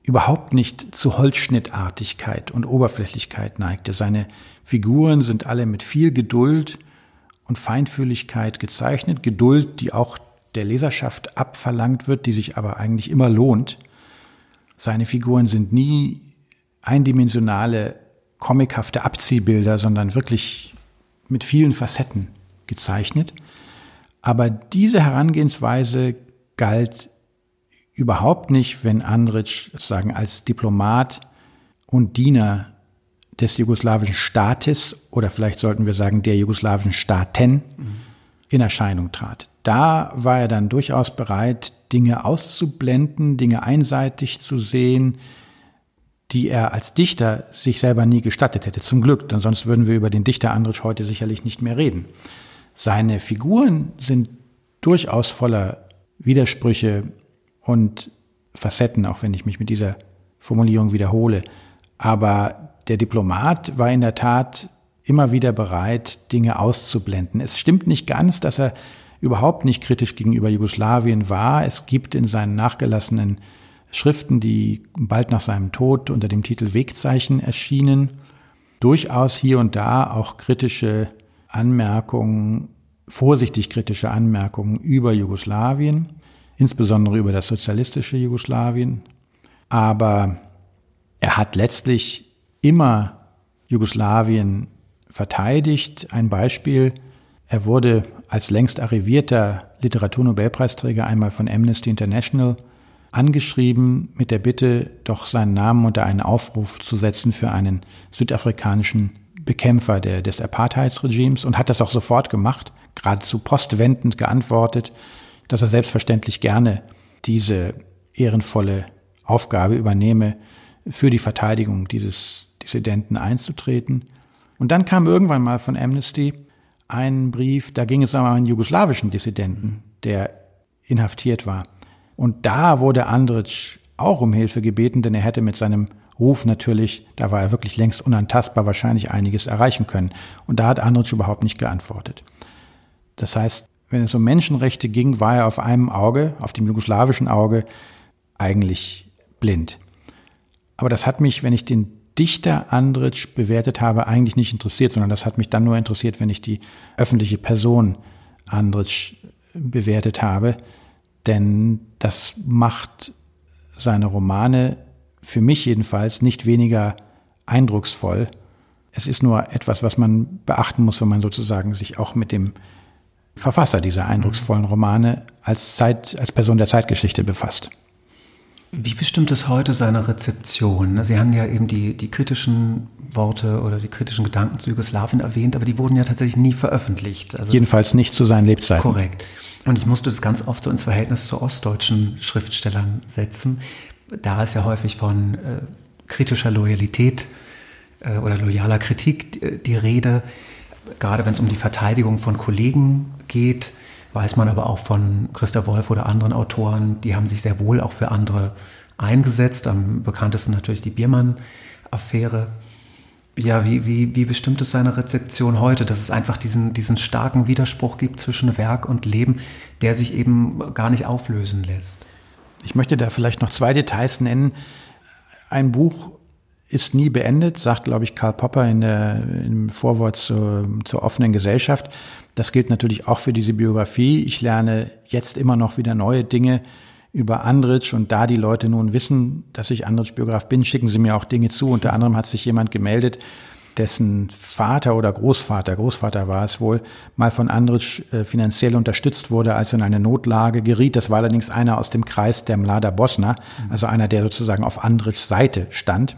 überhaupt nicht zu Holzschnittartigkeit und Oberflächlichkeit neigte. Seine Figuren sind alle mit viel Geduld und Feinfühligkeit gezeichnet, Geduld, die auch der Leserschaft abverlangt wird, die sich aber eigentlich immer lohnt. Seine Figuren sind nie eindimensionale, comichafte Abziehbilder, sondern wirklich mit vielen Facetten gezeichnet. Aber diese Herangehensweise galt überhaupt nicht, wenn Andritsch sagen als Diplomat und Diener des jugoslawischen Staates oder vielleicht sollten wir sagen der jugoslawischen Staaten in Erscheinung trat. Da war er dann durchaus bereit, Dinge auszublenden, Dinge einseitig zu sehen, die er als Dichter sich selber nie gestattet hätte. Zum Glück, denn sonst würden wir über den Dichter Andritsch heute sicherlich nicht mehr reden. Seine Figuren sind durchaus voller Widersprüche, und Facetten, auch wenn ich mich mit dieser Formulierung wiederhole. Aber der Diplomat war in der Tat immer wieder bereit, Dinge auszublenden. Es stimmt nicht ganz, dass er überhaupt nicht kritisch gegenüber Jugoslawien war. Es gibt in seinen nachgelassenen Schriften, die bald nach seinem Tod unter dem Titel Wegzeichen erschienen, durchaus hier und da auch kritische Anmerkungen, vorsichtig kritische Anmerkungen über Jugoslawien insbesondere über das sozialistische Jugoslawien. Aber er hat letztlich immer Jugoslawien verteidigt. Ein Beispiel, er wurde als längst arrivierter Literaturnobelpreisträger einmal von Amnesty International angeschrieben mit der Bitte, doch seinen Namen unter einen Aufruf zu setzen für einen südafrikanischen Bekämpfer der, des Apartheidsregimes und hat das auch sofort gemacht, geradezu postwendend geantwortet, dass er selbstverständlich gerne diese ehrenvolle Aufgabe übernehme, für die Verteidigung dieses Dissidenten einzutreten. Und dann kam irgendwann mal von Amnesty ein Brief, da ging es um einen jugoslawischen Dissidenten, der inhaftiert war. Und da wurde Andritsch auch um Hilfe gebeten, denn er hätte mit seinem Ruf natürlich, da war er wirklich längst unantastbar, wahrscheinlich einiges erreichen können. Und da hat Andritsch überhaupt nicht geantwortet. Das heißt, wenn es um Menschenrechte ging, war er auf einem Auge, auf dem jugoslawischen Auge, eigentlich blind. Aber das hat mich, wenn ich den Dichter Andritsch bewertet habe, eigentlich nicht interessiert, sondern das hat mich dann nur interessiert, wenn ich die öffentliche Person Andritsch bewertet habe. Denn das macht seine Romane für mich jedenfalls nicht weniger eindrucksvoll. Es ist nur etwas, was man beachten muss, wenn man sozusagen sich auch mit dem Verfasser dieser eindrucksvollen Romane als, Zeit, als Person der Zeitgeschichte befasst. Wie bestimmt es heute seine Rezeption? Sie haben ja eben die, die kritischen Worte oder die kritischen Gedanken zu Jugoslawien erwähnt, aber die wurden ja tatsächlich nie veröffentlicht. Also Jedenfalls nicht zu seinen Lebzeiten. Korrekt. Und ich musste das ganz oft so ins Verhältnis zu ostdeutschen Schriftstellern setzen. da ist ja häufig von äh, kritischer Loyalität äh, oder loyaler Kritik äh, die Rede. Gerade wenn es um die Verteidigung von Kollegen geht, weiß man aber auch von Christa Wolf oder anderen Autoren, die haben sich sehr wohl auch für andere eingesetzt. Am bekanntesten natürlich die Biermann-Affäre. Ja, wie, wie, wie bestimmt ist seine Rezeption heute, dass es einfach diesen, diesen starken Widerspruch gibt zwischen Werk und Leben, der sich eben gar nicht auflösen lässt? Ich möchte da vielleicht noch zwei Details nennen. Ein Buch ist nie beendet, sagt, glaube ich, Karl Popper in der, im Vorwort zur, zur offenen Gesellschaft. Das gilt natürlich auch für diese Biografie. Ich lerne jetzt immer noch wieder neue Dinge über Andritsch und da die Leute nun wissen, dass ich Andritsch-Biograf bin, schicken sie mir auch Dinge zu. Unter anderem hat sich jemand gemeldet, dessen Vater oder Großvater, Großvater war es wohl, mal von Andritsch äh, finanziell unterstützt wurde, als er in eine Notlage geriet. Das war allerdings einer aus dem Kreis der Mlada Bosna, also einer, der sozusagen auf Andritschs Seite stand.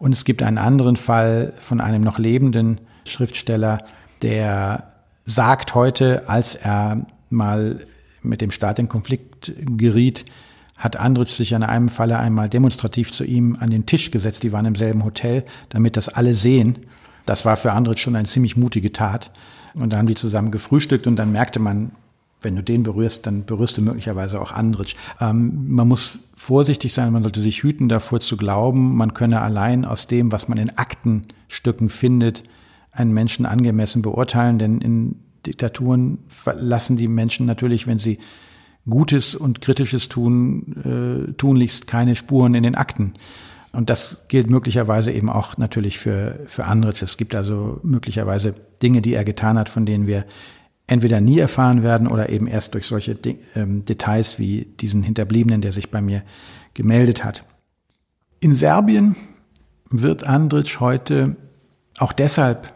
Und es gibt einen anderen Fall von einem noch lebenden Schriftsteller, der sagt heute, als er mal mit dem Staat in Konflikt geriet, hat Andritsch sich an einem Falle einmal demonstrativ zu ihm an den Tisch gesetzt. Die waren im selben Hotel, damit das alle sehen. Das war für Andritsch schon eine ziemlich mutige Tat. Und da haben die zusammen gefrühstückt und dann merkte man, wenn du den berührst, dann berührst du möglicherweise auch Andritsch. Ähm, man muss vorsichtig sein, man sollte sich hüten davor zu glauben, man könne allein aus dem, was man in Aktenstücken findet, einen Menschen angemessen beurteilen, denn in Diktaturen lassen die Menschen natürlich, wenn sie Gutes und Kritisches tun, äh, tunlichst keine Spuren in den Akten. Und das gilt möglicherweise eben auch natürlich für, für Andritsch. Es gibt also möglicherweise Dinge, die er getan hat, von denen wir entweder nie erfahren werden oder eben erst durch solche De ähm, Details wie diesen Hinterbliebenen, der sich bei mir gemeldet hat. In Serbien wird Andritsch heute auch deshalb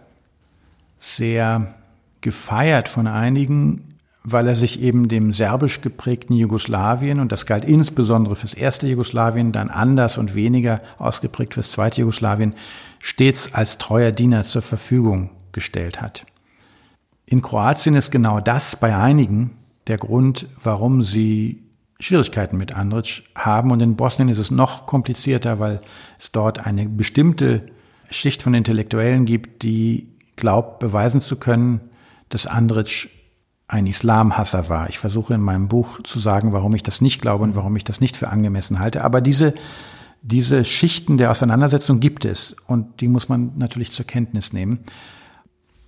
sehr gefeiert von einigen, weil er sich eben dem serbisch geprägten Jugoslawien, und das galt insbesondere fürs erste Jugoslawien, dann anders und weniger ausgeprägt fürs zweite Jugoslawien, stets als treuer Diener zur Verfügung gestellt hat. In Kroatien ist genau das bei einigen der Grund, warum sie Schwierigkeiten mit Andritsch haben. Und in Bosnien ist es noch komplizierter, weil es dort eine bestimmte Schicht von Intellektuellen gibt, die glaubt, beweisen zu können, dass Andritsch ein Islamhasser war. Ich versuche in meinem Buch zu sagen, warum ich das nicht glaube und warum ich das nicht für angemessen halte. Aber diese, diese Schichten der Auseinandersetzung gibt es und die muss man natürlich zur Kenntnis nehmen.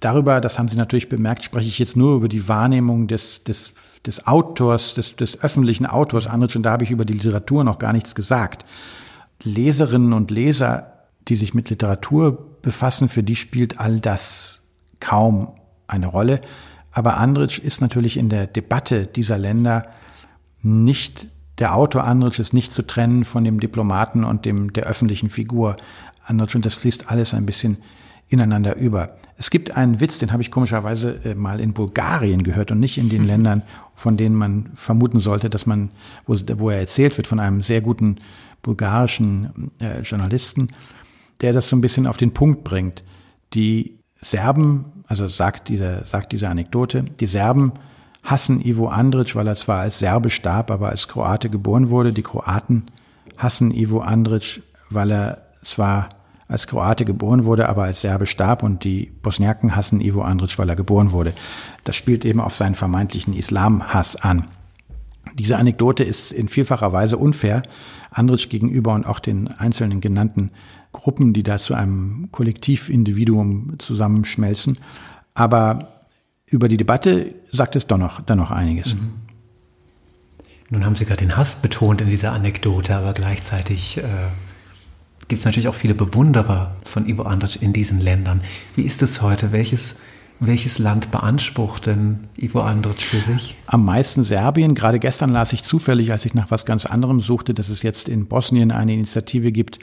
Darüber, das haben Sie natürlich bemerkt, spreche ich jetzt nur über die Wahrnehmung des, des, des Autors, des, des öffentlichen Autors Andritsch und da habe ich über die Literatur noch gar nichts gesagt. Leserinnen und Leser, die sich mit Literatur befassen, für die spielt all das kaum eine Rolle. Aber Andritsch ist natürlich in der Debatte dieser Länder nicht, der Autor Andritsch ist nicht zu trennen von dem Diplomaten und dem, der öffentlichen Figur Andritsch und das fließt alles ein bisschen ineinander über. Es gibt einen Witz, den habe ich komischerweise äh, mal in Bulgarien gehört und nicht in den Ländern, von denen man vermuten sollte, dass man, wo, wo er erzählt wird von einem sehr guten bulgarischen äh, Journalisten, der das so ein bisschen auf den Punkt bringt. Die Serben also sagt diese, sagt diese Anekdote, die Serben hassen Ivo Andrić, weil er zwar als Serbe starb, aber als Kroate geboren wurde. Die Kroaten hassen Ivo Andrić, weil er zwar als Kroate geboren wurde, aber als Serbe starb und die Bosniaken hassen Ivo Andrić, weil er geboren wurde. Das spielt eben auf seinen vermeintlichen Islamhass an. Diese Anekdote ist in vielfacher Weise unfair Andrić gegenüber und auch den einzelnen genannten Gruppen, die da zu einem Kollektivindividuum zusammenschmelzen. Aber über die Debatte sagt es doch noch, dann noch einiges. Mhm. Nun haben Sie gerade den Hass betont in dieser Anekdote, aber gleichzeitig äh, gibt es natürlich auch viele Bewunderer von Ivo Andrić in diesen Ländern. Wie ist es heute? Welches, welches Land beansprucht denn Ivo Andrić für sich? Am meisten Serbien. Gerade gestern las ich zufällig, als ich nach was ganz anderem suchte, dass es jetzt in Bosnien eine Initiative gibt,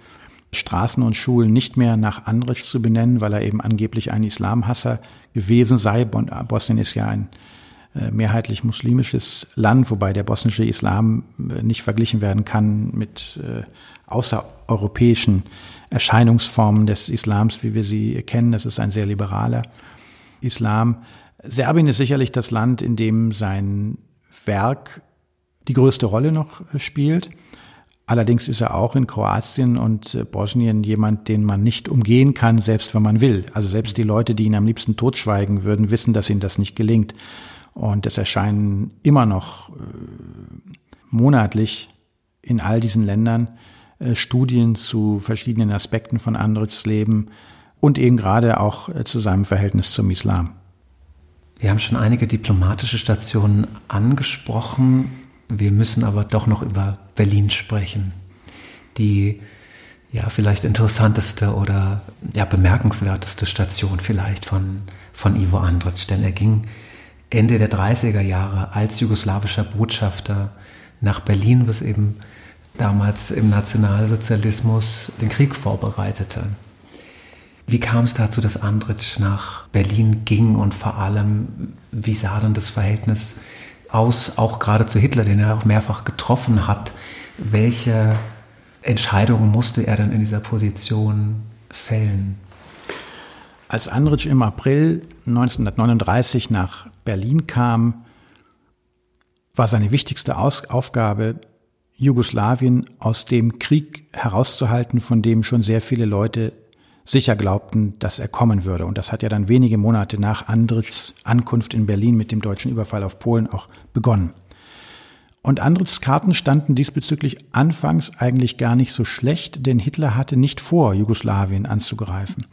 Straßen und Schulen nicht mehr nach Andrić zu benennen, weil er eben angeblich ein Islamhasser gewesen sei. Bosnien ist ja ein äh, mehrheitlich muslimisches Land, wobei der bosnische Islam äh, nicht verglichen werden kann mit äh, außereuropäischen Erscheinungsformen des Islams, wie wir sie kennen. Das ist ein sehr liberaler Islam. Serbien ist sicherlich das Land, in dem sein Werk die größte Rolle noch spielt. Allerdings ist er auch in Kroatien und äh, Bosnien jemand, den man nicht umgehen kann, selbst wenn man will. Also selbst die Leute, die ihn am liebsten totschweigen würden, wissen, dass ihnen das nicht gelingt. Und es erscheinen immer noch äh, monatlich in all diesen Ländern äh, Studien zu verschiedenen Aspekten von Andrichs Leben und eben gerade auch äh, zu seinem Verhältnis zum Islam. Wir haben schon einige diplomatische Stationen angesprochen. Wir müssen aber doch noch über Berlin sprechen. Die ja vielleicht interessanteste oder ja bemerkenswerteste Station vielleicht von, von Ivo Andrić, denn er ging Ende der 30er Jahre als jugoslawischer Botschafter nach Berlin, was eben damals im Nationalsozialismus den Krieg vorbereitete. Wie kam es dazu, dass Andritsch nach Berlin ging und vor allem, wie sah dann das Verhältnis aus, auch gerade zu Hitler, den er auch mehrfach getroffen hat? Welche Entscheidungen musste er dann in dieser Position fällen? Als Andritsch im April 1939 nach Berlin kam, war seine wichtigste Aufgabe, Jugoslawien aus dem Krieg herauszuhalten, von dem schon sehr viele Leute sicher glaubten, dass er kommen würde. Und das hat ja dann wenige Monate nach Andrichs Ankunft in Berlin mit dem deutschen Überfall auf Polen auch begonnen. Und Andrichs Karten standen diesbezüglich anfangs eigentlich gar nicht so schlecht, denn Hitler hatte nicht vor, Jugoslawien anzugreifen.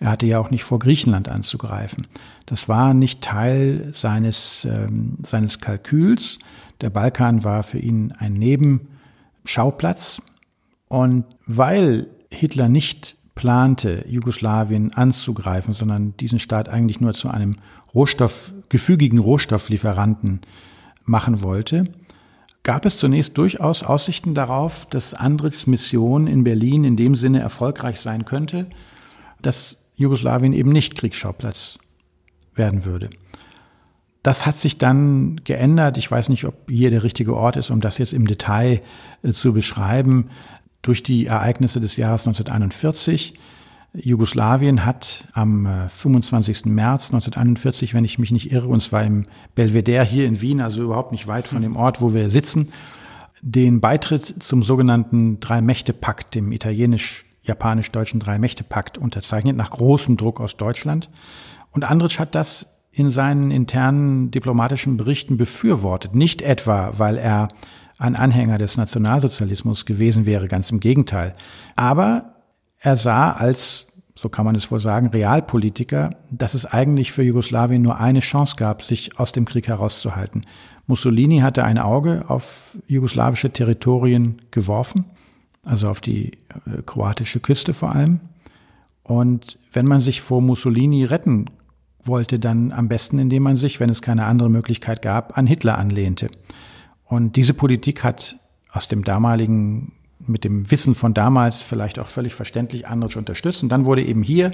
Er hatte ja auch nicht vor, Griechenland anzugreifen. Das war nicht Teil seines, ähm, seines Kalküls. Der Balkan war für ihn ein Nebenschauplatz. Und weil Hitler nicht plante, Jugoslawien anzugreifen, sondern diesen Staat eigentlich nur zu einem Rohstoff, gefügigen Rohstofflieferanten machen wollte, gab es zunächst durchaus Aussichten darauf, dass Andrichs Mission in Berlin in dem Sinne erfolgreich sein könnte, dass Jugoslawien eben nicht Kriegsschauplatz werden würde. Das hat sich dann geändert. Ich weiß nicht, ob hier der richtige Ort ist, um das jetzt im Detail äh, zu beschreiben durch die Ereignisse des Jahres 1941. Jugoslawien hat am 25. Äh, März 1941, wenn ich mich nicht irre, und zwar im Belvedere hier in Wien, also überhaupt nicht weit von dem Ort, wo wir sitzen, den Beitritt zum sogenannten Drei-Mächte-Pakt, dem italienisch-japanisch-deutschen Drei-Mächte-Pakt unterzeichnet, nach großem Druck aus Deutschland. Und Andritsch hat das in seinen internen diplomatischen Berichten befürwortet. Nicht etwa, weil er ein Anhänger des Nationalsozialismus gewesen wäre, ganz im Gegenteil. Aber er sah als, so kann man es wohl sagen, Realpolitiker, dass es eigentlich für Jugoslawien nur eine Chance gab, sich aus dem Krieg herauszuhalten. Mussolini hatte ein Auge auf jugoslawische Territorien geworfen, also auf die äh, kroatische Küste vor allem. Und wenn man sich vor Mussolini retten wollte, dann am besten, indem man sich, wenn es keine andere Möglichkeit gab, an Hitler anlehnte. Und diese Politik hat aus dem damaligen, mit dem Wissen von damals vielleicht auch völlig verständlich Andritsch unterstützt. Und dann wurde eben hier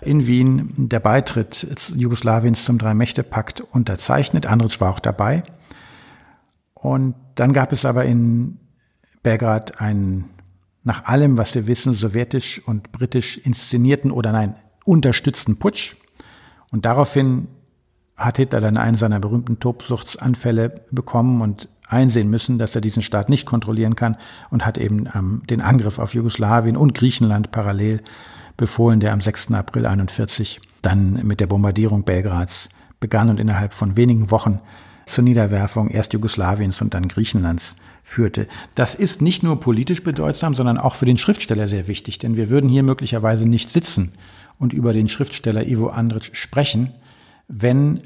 in Wien der Beitritt Jugoslawiens zum Drei-Mächte-Pakt unterzeichnet. Andritsch war auch dabei. Und dann gab es aber in Belgrad einen, nach allem, was wir wissen, sowjetisch und britisch inszenierten oder nein, unterstützten Putsch. Und daraufhin hat Hitler dann einen seiner berühmten Tobsuchtsanfälle bekommen und einsehen müssen, dass er diesen Staat nicht kontrollieren kann und hat eben ähm, den Angriff auf Jugoslawien und Griechenland parallel befohlen, der am 6. April 41 dann mit der Bombardierung Belgrads begann und innerhalb von wenigen Wochen zur Niederwerfung erst Jugoslawiens und dann Griechenlands führte. Das ist nicht nur politisch bedeutsam, sondern auch für den Schriftsteller sehr wichtig, denn wir würden hier möglicherweise nicht sitzen und über den Schriftsteller Ivo Andrić sprechen, wenn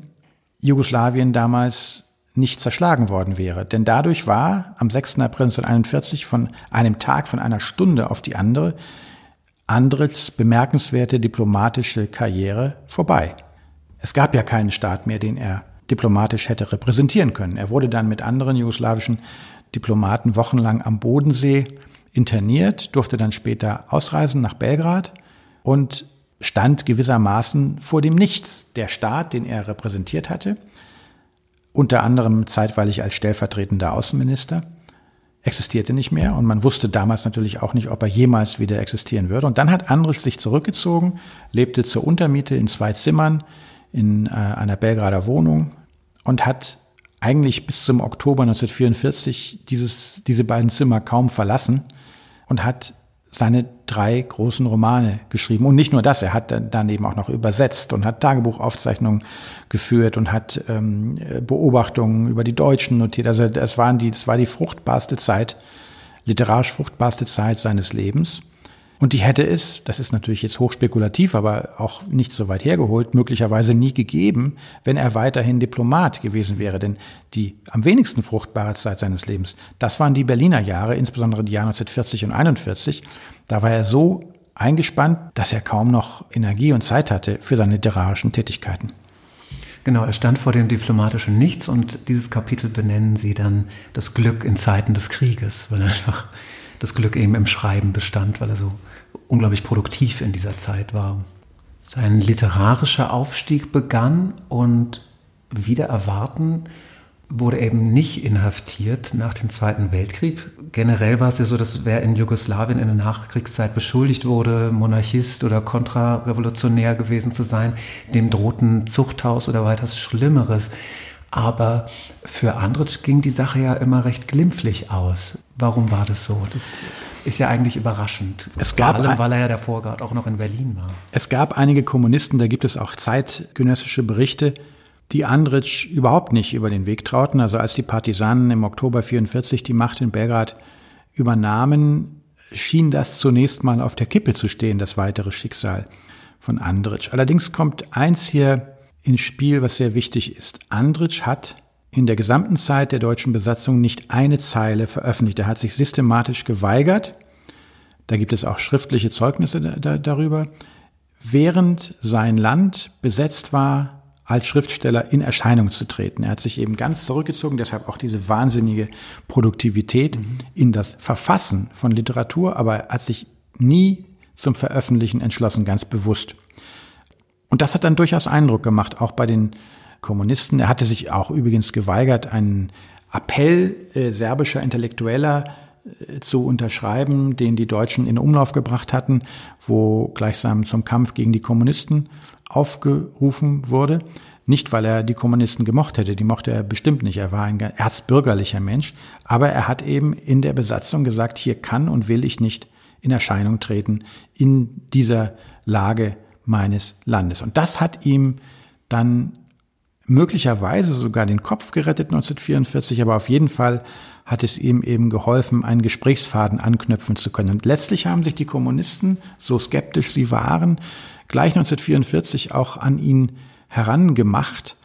Jugoslawien damals nicht zerschlagen worden wäre. Denn dadurch war am 6. April 1941 von einem Tag, von einer Stunde auf die andere, Andrits bemerkenswerte diplomatische Karriere vorbei. Es gab ja keinen Staat mehr, den er diplomatisch hätte repräsentieren können. Er wurde dann mit anderen jugoslawischen Diplomaten wochenlang am Bodensee interniert, durfte dann später ausreisen nach Belgrad und stand gewissermaßen vor dem Nichts. Der Staat, den er repräsentiert hatte, unter anderem zeitweilig als stellvertretender Außenminister, existierte nicht mehr und man wusste damals natürlich auch nicht, ob er jemals wieder existieren würde. Und dann hat Andrich sich zurückgezogen, lebte zur Untermiete in zwei Zimmern in äh, einer Belgrader Wohnung und hat eigentlich bis zum Oktober 1944 dieses, diese beiden Zimmer kaum verlassen und hat seine drei großen Romane geschrieben. Und nicht nur das, er hat dann eben auch noch übersetzt und hat Tagebuchaufzeichnungen geführt und hat ähm, Beobachtungen über die Deutschen notiert. Also das, waren die, das war die fruchtbarste Zeit, literarisch fruchtbarste Zeit seines Lebens. Und die hätte es, das ist natürlich jetzt hochspekulativ, aber auch nicht so weit hergeholt, möglicherweise nie gegeben, wenn er weiterhin Diplomat gewesen wäre. Denn die am wenigsten fruchtbare Zeit seines Lebens, das waren die Berliner Jahre, insbesondere die Jahre 1940 und 41. Da war er so eingespannt, dass er kaum noch Energie und Zeit hatte für seine literarischen Tätigkeiten. Genau, er stand vor dem diplomatischen Nichts und dieses Kapitel benennen Sie dann das Glück in Zeiten des Krieges, weil einfach das Glück eben im Schreiben bestand, weil er so unglaublich produktiv in dieser Zeit war. Sein literarischer Aufstieg begann und wieder erwarten wurde eben nicht inhaftiert nach dem Zweiten Weltkrieg. Generell war es ja so, dass wer in Jugoslawien in der Nachkriegszeit beschuldigt wurde, Monarchist oder kontrarevolutionär gewesen zu sein, dem drohten Zuchthaus oder weiters Schlimmeres. Aber für Andritsch ging die Sache ja immer recht glimpflich aus. Warum war das so? Das ist ja eigentlich überraschend. Es gab Vor allem, weil er ja davor gerade auch noch in Berlin war. Es gab einige Kommunisten, da gibt es auch zeitgenössische Berichte, die Andritsch überhaupt nicht über den Weg trauten. Also als die Partisanen im Oktober 44 die Macht in Belgrad übernahmen, schien das zunächst mal auf der Kippe zu stehen, das weitere Schicksal von Andritsch. Allerdings kommt eins hier ins Spiel, was sehr wichtig ist. Andritsch hat in der gesamten Zeit der deutschen Besatzung nicht eine Zeile veröffentlicht. Er hat sich systematisch geweigert, da gibt es auch schriftliche Zeugnisse da, darüber, während sein Land besetzt war, als Schriftsteller in Erscheinung zu treten. Er hat sich eben ganz zurückgezogen, deshalb auch diese wahnsinnige Produktivität mhm. in das Verfassen von Literatur, aber er hat sich nie zum Veröffentlichen entschlossen, ganz bewusst. Und das hat dann durchaus Eindruck gemacht, auch bei den Kommunisten. Er hatte sich auch übrigens geweigert, einen Appell äh, serbischer Intellektueller äh, zu unterschreiben, den die Deutschen in Umlauf gebracht hatten, wo gleichsam zum Kampf gegen die Kommunisten aufgerufen wurde. Nicht, weil er die Kommunisten gemocht hätte, die mochte er bestimmt nicht. Er war ein erzbürgerlicher Mensch, aber er hat eben in der Besatzung gesagt, hier kann und will ich nicht in Erscheinung treten in dieser Lage meines Landes. Und das hat ihm dann möglicherweise sogar den Kopf gerettet 1944, aber auf jeden Fall hat es ihm eben geholfen, einen Gesprächsfaden anknüpfen zu können. Und letztlich haben sich die Kommunisten, so skeptisch sie waren, gleich 1944 auch an ihn herangemacht.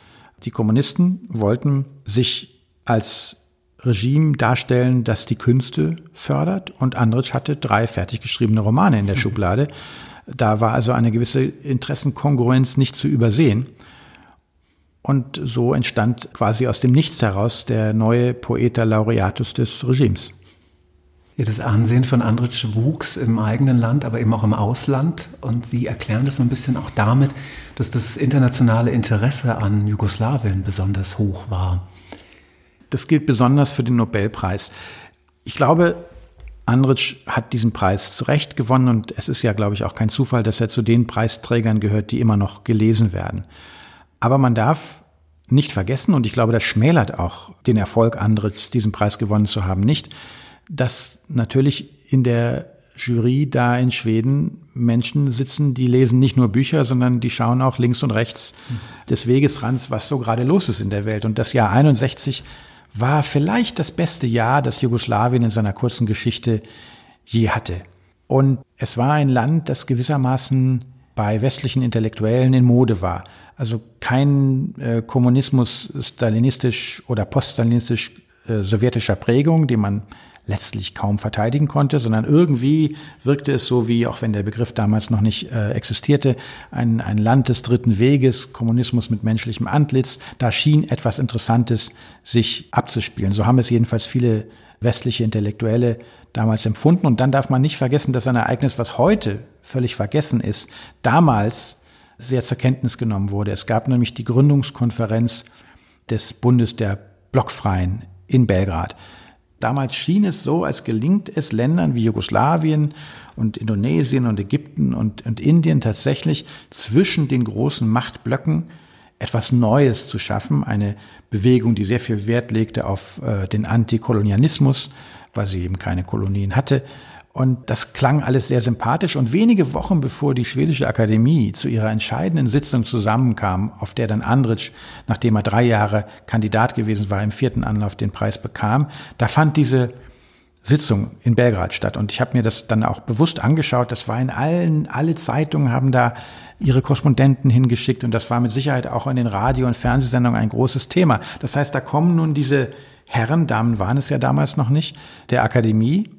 Die Kommunisten wollten sich als Regime darstellen, das die Künste fördert und Andritsch hatte drei fertig geschriebene Romane in der Schublade. Da war also eine gewisse Interessenkongruenz nicht zu übersehen. Und so entstand quasi aus dem Nichts heraus der neue Poeta Laureatus des Regimes. Ja, das Ansehen von Andritsch wuchs im eigenen Land, aber eben auch im Ausland. Und Sie erklären das so ein bisschen auch damit, dass das internationale Interesse an Jugoslawien besonders hoch war. Das gilt besonders für den Nobelpreis. Ich glaube, Andritsch hat diesen Preis zu Recht gewonnen und es ist ja, glaube ich, auch kein Zufall, dass er zu den Preisträgern gehört, die immer noch gelesen werden. Aber man darf nicht vergessen, und ich glaube, das schmälert auch den Erfolg Andritsch, diesen Preis gewonnen zu haben, nicht, dass natürlich in der Jury da in Schweden Menschen sitzen, die lesen nicht nur Bücher, sondern die schauen auch links und rechts des Wegesrands, was so gerade los ist in der Welt. Und das Jahr 61 war vielleicht das beste Jahr, das Jugoslawien in seiner kurzen Geschichte je hatte. Und es war ein Land, das gewissermaßen bei westlichen Intellektuellen in Mode war. Also kein äh, Kommunismus stalinistisch oder poststalinistisch äh, sowjetischer Prägung, die man letztlich kaum verteidigen konnte, sondern irgendwie wirkte es so wie, auch wenn der Begriff damals noch nicht äh, existierte, ein, ein Land des dritten Weges, Kommunismus mit menschlichem Antlitz. Da schien etwas Interessantes sich abzuspielen. So haben es jedenfalls viele westliche Intellektuelle damals empfunden. Und dann darf man nicht vergessen, dass ein Ereignis, was heute völlig vergessen ist, damals sehr zur Kenntnis genommen wurde. Es gab nämlich die Gründungskonferenz des Bundes der Blockfreien in Belgrad. Damals schien es so, als gelingt es Ländern wie Jugoslawien und Indonesien und Ägypten und, und Indien tatsächlich zwischen den großen Machtblöcken etwas Neues zu schaffen, eine Bewegung, die sehr viel Wert legte auf äh, den Antikolonialismus, weil sie eben keine Kolonien hatte. Und das klang alles sehr sympathisch. Und wenige Wochen bevor die Schwedische Akademie zu ihrer entscheidenden Sitzung zusammenkam, auf der dann Andrich, nachdem er drei Jahre Kandidat gewesen war, im vierten Anlauf den Preis bekam, da fand diese Sitzung in Belgrad statt. Und ich habe mir das dann auch bewusst angeschaut. Das war in allen, alle Zeitungen haben da ihre Korrespondenten hingeschickt und das war mit Sicherheit auch in den Radio- und Fernsehsendungen ein großes Thema. Das heißt, da kommen nun diese Herren, Damen waren es ja damals noch nicht, der Akademie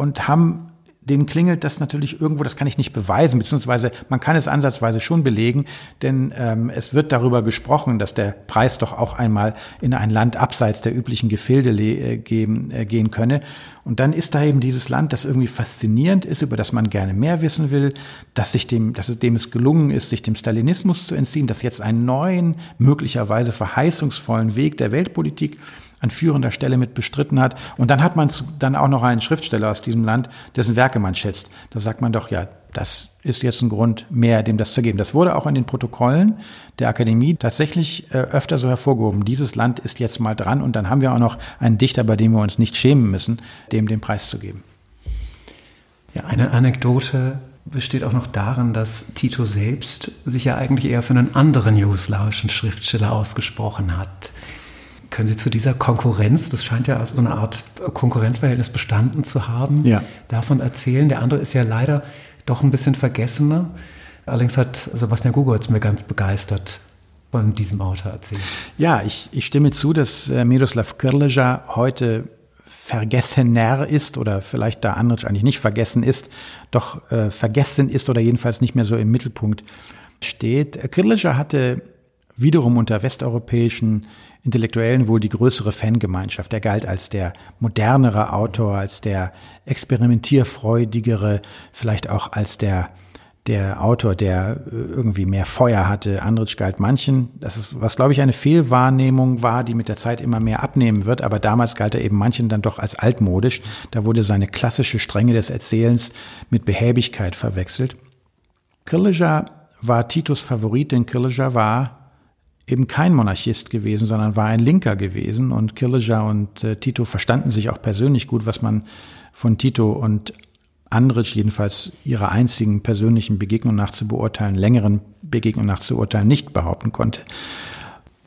und haben denen klingelt das natürlich irgendwo, das kann ich nicht beweisen, beziehungsweise man kann es ansatzweise schon belegen, denn ähm, es wird darüber gesprochen, dass der Preis doch auch einmal in ein Land abseits der üblichen Gefilde äh, geben, äh, gehen könne. Und dann ist da eben dieses Land, das irgendwie faszinierend ist, über das man gerne mehr wissen will, dass sich dem, dass es dem es gelungen ist, sich dem Stalinismus zu entziehen, dass jetzt einen neuen, möglicherweise verheißungsvollen Weg der Weltpolitik an führender Stelle mit bestritten hat. Und dann hat man dann auch noch einen Schriftsteller aus diesem Land, dessen Werke man schätzt. Da sagt man doch, ja, das ist jetzt ein Grund mehr, dem das zu geben. Das wurde auch in den Protokollen der Akademie tatsächlich äh, öfter so hervorgehoben. Dieses Land ist jetzt mal dran und dann haben wir auch noch einen Dichter, bei dem wir uns nicht schämen müssen, dem den Preis zu geben. Ja, eine Anekdote besteht auch noch darin, dass Tito selbst sich ja eigentlich eher für einen anderen jugoslawischen Schriftsteller ausgesprochen hat. Können Sie zu dieser Konkurrenz, das scheint ja so eine Art Konkurrenzverhältnis bestanden zu haben, ja. davon erzählen? Der andere ist ja leider doch ein bisschen vergessener. Allerdings hat Sebastian Gugolz mir ganz begeistert von diesem Autor erzählt. Ja, ich, ich stimme zu, dass äh, Miroslav Krleja heute vergessener ist oder vielleicht da Andritsch eigentlich nicht vergessen ist, doch äh, vergessen ist oder jedenfalls nicht mehr so im Mittelpunkt steht. Krleja hatte wiederum unter westeuropäischen Intellektuellen wohl die größere Fangemeinschaft. Er galt als der modernere Autor, als der experimentierfreudigere, vielleicht auch als der der Autor, der irgendwie mehr Feuer hatte. Andritsch galt manchen. Das ist, was glaube ich eine Fehlwahrnehmung war, die mit der Zeit immer mehr abnehmen wird. Aber damals galt er eben manchen dann doch als altmodisch. Da wurde seine klassische Strenge des Erzählens mit Behäbigkeit verwechselt. Krilleja war Titus Favorit, denn Krilleja war eben kein Monarchist gewesen, sondern war ein Linker gewesen. Und Kirleja und äh, Tito verstanden sich auch persönlich gut, was man von Tito und Andritsch jedenfalls ihrer einzigen persönlichen Begegnung nach zu beurteilen, längeren Begegnung nach zu beurteilen, nicht behaupten konnte.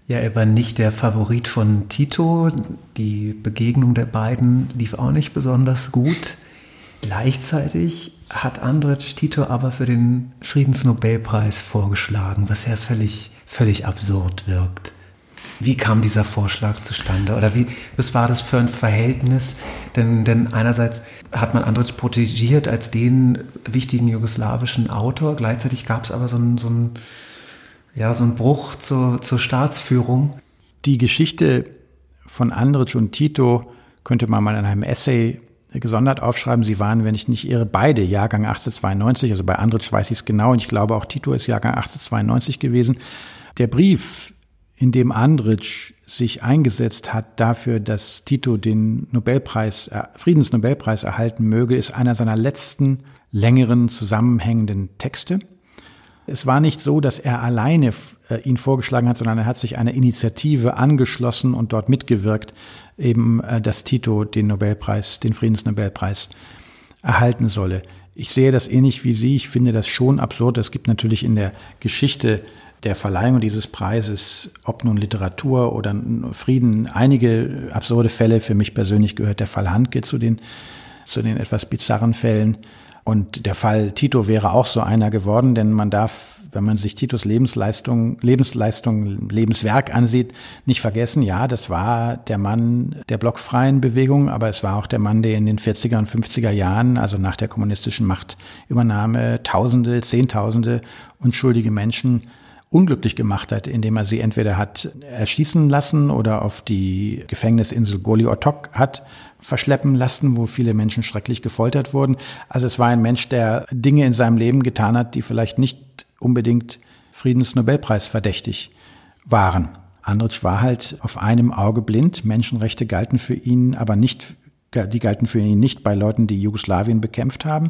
Ja, er war nicht der Favorit von Tito. Die Begegnung der beiden lief auch nicht besonders gut. Gleichzeitig hat Andritsch Tito aber für den Friedensnobelpreis vorgeschlagen, was ja völlig völlig absurd wirkt. Wie kam dieser Vorschlag zustande? Oder wie, was war das für ein Verhältnis? Denn, denn einerseits hat man Andritsch protegiert als den wichtigen jugoslawischen Autor. Gleichzeitig gab es aber so einen, so einen, ja, so einen Bruch zur, zur Staatsführung. Die Geschichte von Andritsch und Tito könnte man mal in einem Essay gesondert aufschreiben. Sie waren, wenn ich nicht irre, beide Jahrgang 1892. Also bei Andritsch weiß ich es genau und ich glaube auch Tito ist Jahrgang 1892 gewesen. Der Brief, in dem Andritsch sich eingesetzt hat dafür, dass Tito den Nobelpreis, Friedensnobelpreis erhalten möge, ist einer seiner letzten längeren zusammenhängenden Texte. Es war nicht so, dass er alleine äh, ihn vorgeschlagen hat, sondern er hat sich einer Initiative angeschlossen und dort mitgewirkt, eben, äh, dass Tito den Nobelpreis, den Friedensnobelpreis erhalten solle. Ich sehe das ähnlich wie Sie. Ich finde das schon absurd. Es gibt natürlich in der Geschichte der Verleihung dieses Preises, ob nun Literatur oder Frieden, einige absurde Fälle. Für mich persönlich gehört der Fall Handke zu den, zu den etwas bizarren Fällen. Und der Fall Tito wäre auch so einer geworden, denn man darf, wenn man sich Titos Lebensleistung, Lebensleistung, Lebenswerk ansieht, nicht vergessen, ja, das war der Mann der blockfreien Bewegung, aber es war auch der Mann, der in den 40er und 50er Jahren, also nach der kommunistischen Machtübernahme, Tausende, Zehntausende unschuldige Menschen unglücklich gemacht hat, indem er sie entweder hat erschießen lassen oder auf die Gefängnisinsel Goli Otok hat verschleppen lassen, wo viele Menschen schrecklich gefoltert wurden. Also es war ein Mensch, der Dinge in seinem Leben getan hat, die vielleicht nicht unbedingt Friedensnobelpreis verdächtig waren. Andritsch war halt auf einem Auge blind. Menschenrechte galten für ihn aber nicht, die galten für ihn nicht bei Leuten, die Jugoslawien bekämpft haben.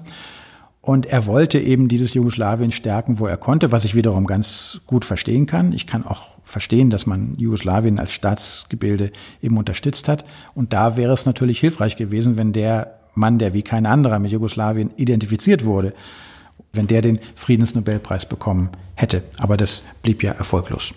Und er wollte eben dieses Jugoslawien stärken, wo er konnte, was ich wiederum ganz gut verstehen kann. Ich kann auch verstehen, dass man Jugoslawien als Staatsgebilde eben unterstützt hat. Und da wäre es natürlich hilfreich gewesen, wenn der Mann, der wie kein anderer mit Jugoslawien identifiziert wurde, wenn der den Friedensnobelpreis bekommen hätte. Aber das blieb ja erfolglos.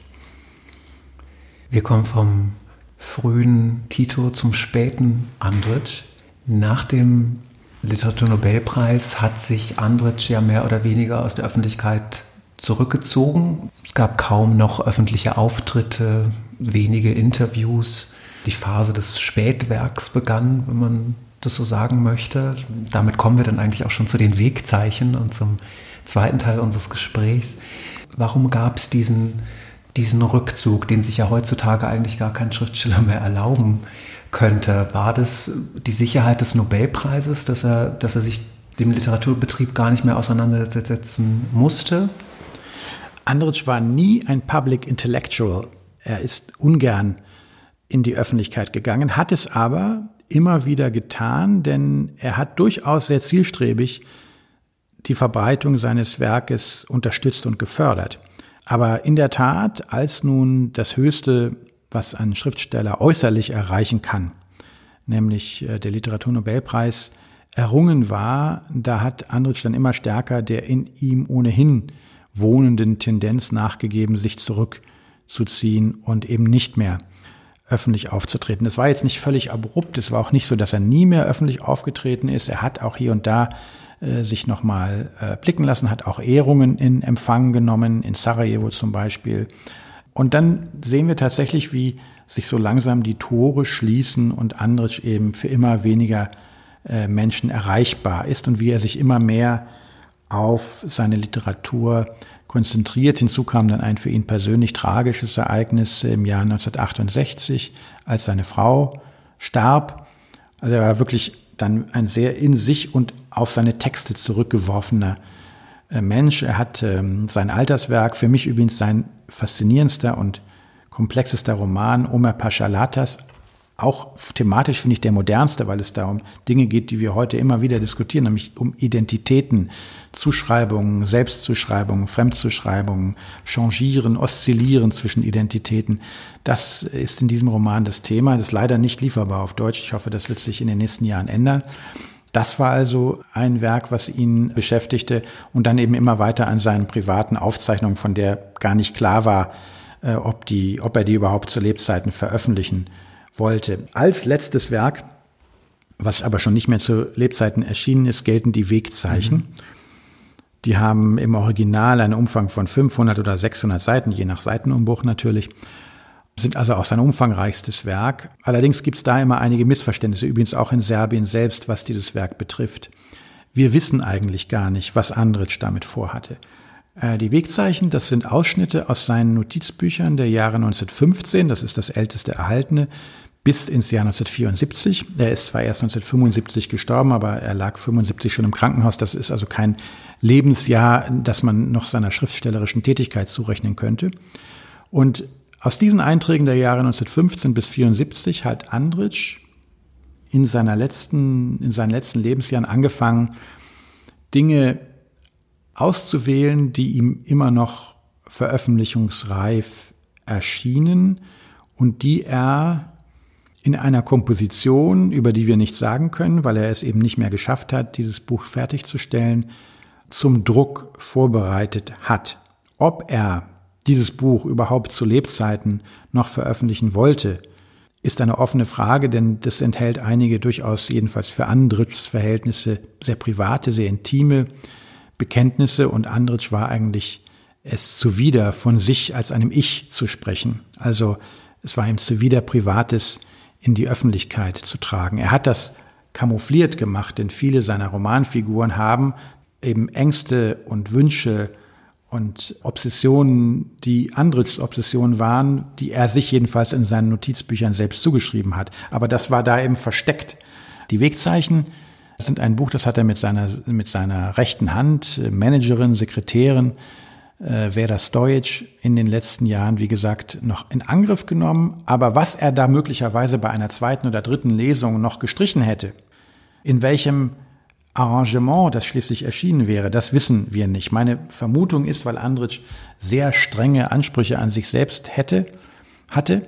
Wir kommen vom frühen Tito zum späten Andritsch. Nach dem Literaturnobelpreis hat sich Andritsch ja mehr oder weniger aus der Öffentlichkeit zurückgezogen. Es gab kaum noch öffentliche Auftritte, wenige Interviews. Die Phase des Spätwerks begann, wenn man das so sagen möchte. Damit kommen wir dann eigentlich auch schon zu den Wegzeichen und zum zweiten Teil unseres Gesprächs. Warum gab es diesen, diesen Rückzug, den sich ja heutzutage eigentlich gar kein Schriftsteller mehr erlauben könnte? War das die Sicherheit des Nobelpreises, dass er, dass er sich dem Literaturbetrieb gar nicht mehr auseinandersetzen musste? Andritsch war nie ein Public Intellectual. Er ist ungern in die Öffentlichkeit gegangen, hat es aber immer wieder getan, denn er hat durchaus sehr zielstrebig die Verbreitung seines Werkes unterstützt und gefördert. Aber in der Tat, als nun das Höchste, was ein Schriftsteller äußerlich erreichen kann, nämlich äh, der Literaturnobelpreis, errungen war, da hat Andritsch dann immer stärker der in ihm ohnehin wohnenden Tendenz nachgegeben, sich zurückzuziehen und eben nicht mehr öffentlich aufzutreten. Das war jetzt nicht völlig abrupt. Es war auch nicht so, dass er nie mehr öffentlich aufgetreten ist. Er hat auch hier und da äh, sich nochmal äh, blicken lassen, hat auch Ehrungen in Empfang genommen, in Sarajevo zum Beispiel. Und dann sehen wir tatsächlich, wie sich so langsam die Tore schließen und Andritsch eben für immer weniger äh, Menschen erreichbar ist und wie er sich immer mehr auf seine Literatur konzentriert. Hinzu kam dann ein für ihn persönlich tragisches Ereignis im Jahr 1968, als seine Frau starb. Also er war wirklich dann ein sehr in sich und auf seine Texte zurückgeworfener Mensch. Er hat ähm, sein Alterswerk, für mich übrigens sein faszinierendster und komplexester Roman, Omer Paschalatas, auch thematisch finde ich der modernste, weil es da um Dinge geht, die wir heute immer wieder diskutieren, nämlich um Identitäten, Zuschreibungen, Selbstzuschreibungen, Fremdzuschreibungen, Changieren, Oszillieren zwischen Identitäten. Das ist in diesem Roman das Thema. Das ist leider nicht lieferbar auf Deutsch. Ich hoffe, das wird sich in den nächsten Jahren ändern. Das war also ein Werk, was ihn beschäftigte und dann eben immer weiter an seinen privaten Aufzeichnungen, von der gar nicht klar war, äh, ob, die, ob er die überhaupt zu Lebzeiten veröffentlichen wollte. Als letztes Werk, was aber schon nicht mehr zu Lebzeiten erschienen ist, gelten die Wegzeichen. Mhm. Die haben im Original einen Umfang von 500 oder 600 Seiten, je nach Seitenumbruch natürlich, sind also auch sein umfangreichstes Werk. Allerdings gibt es da immer einige Missverständnisse, übrigens auch in Serbien selbst, was dieses Werk betrifft. Wir wissen eigentlich gar nicht, was Andritsch damit vorhatte. Äh, die Wegzeichen, das sind Ausschnitte aus seinen Notizbüchern der Jahre 1915, das ist das älteste erhaltene, bis ins Jahr 1974. Er ist zwar erst 1975 gestorben, aber er lag 75 schon im Krankenhaus. Das ist also kein Lebensjahr, das man noch seiner schriftstellerischen Tätigkeit zurechnen könnte. Und aus diesen Einträgen der Jahre 1915 bis 74 hat Andritsch in seiner letzten, in seinen letzten Lebensjahren angefangen, Dinge auszuwählen, die ihm immer noch veröffentlichungsreif erschienen und die er in einer Komposition, über die wir nichts sagen können, weil er es eben nicht mehr geschafft hat, dieses Buch fertigzustellen, zum Druck vorbereitet hat. Ob er dieses Buch überhaupt zu Lebzeiten noch veröffentlichen wollte, ist eine offene Frage, denn das enthält einige durchaus jedenfalls für Andritschs Verhältnisse sehr private, sehr intime Bekenntnisse und Andritsch war eigentlich es zuwider, von sich als einem Ich zu sprechen. Also es war ihm zuwider, Privates in die Öffentlichkeit zu tragen. Er hat das kamoufliert gemacht, denn viele seiner Romanfiguren haben eben Ängste und Wünsche und Obsessionen, die Andritschs Obsessionen waren, die er sich jedenfalls in seinen Notizbüchern selbst zugeschrieben hat. Aber das war da eben versteckt. Die Wegzeichen sind ein Buch, das hat er mit seiner, mit seiner rechten Hand, Managerin, Sekretärin, äh, Vera Stojic in den letzten Jahren, wie gesagt, noch in Angriff genommen. Aber was er da möglicherweise bei einer zweiten oder dritten Lesung noch gestrichen hätte, in welchem Arrangement, das schließlich erschienen wäre, das wissen wir nicht. Meine Vermutung ist, weil Andritsch sehr strenge Ansprüche an sich selbst hätte, hatte,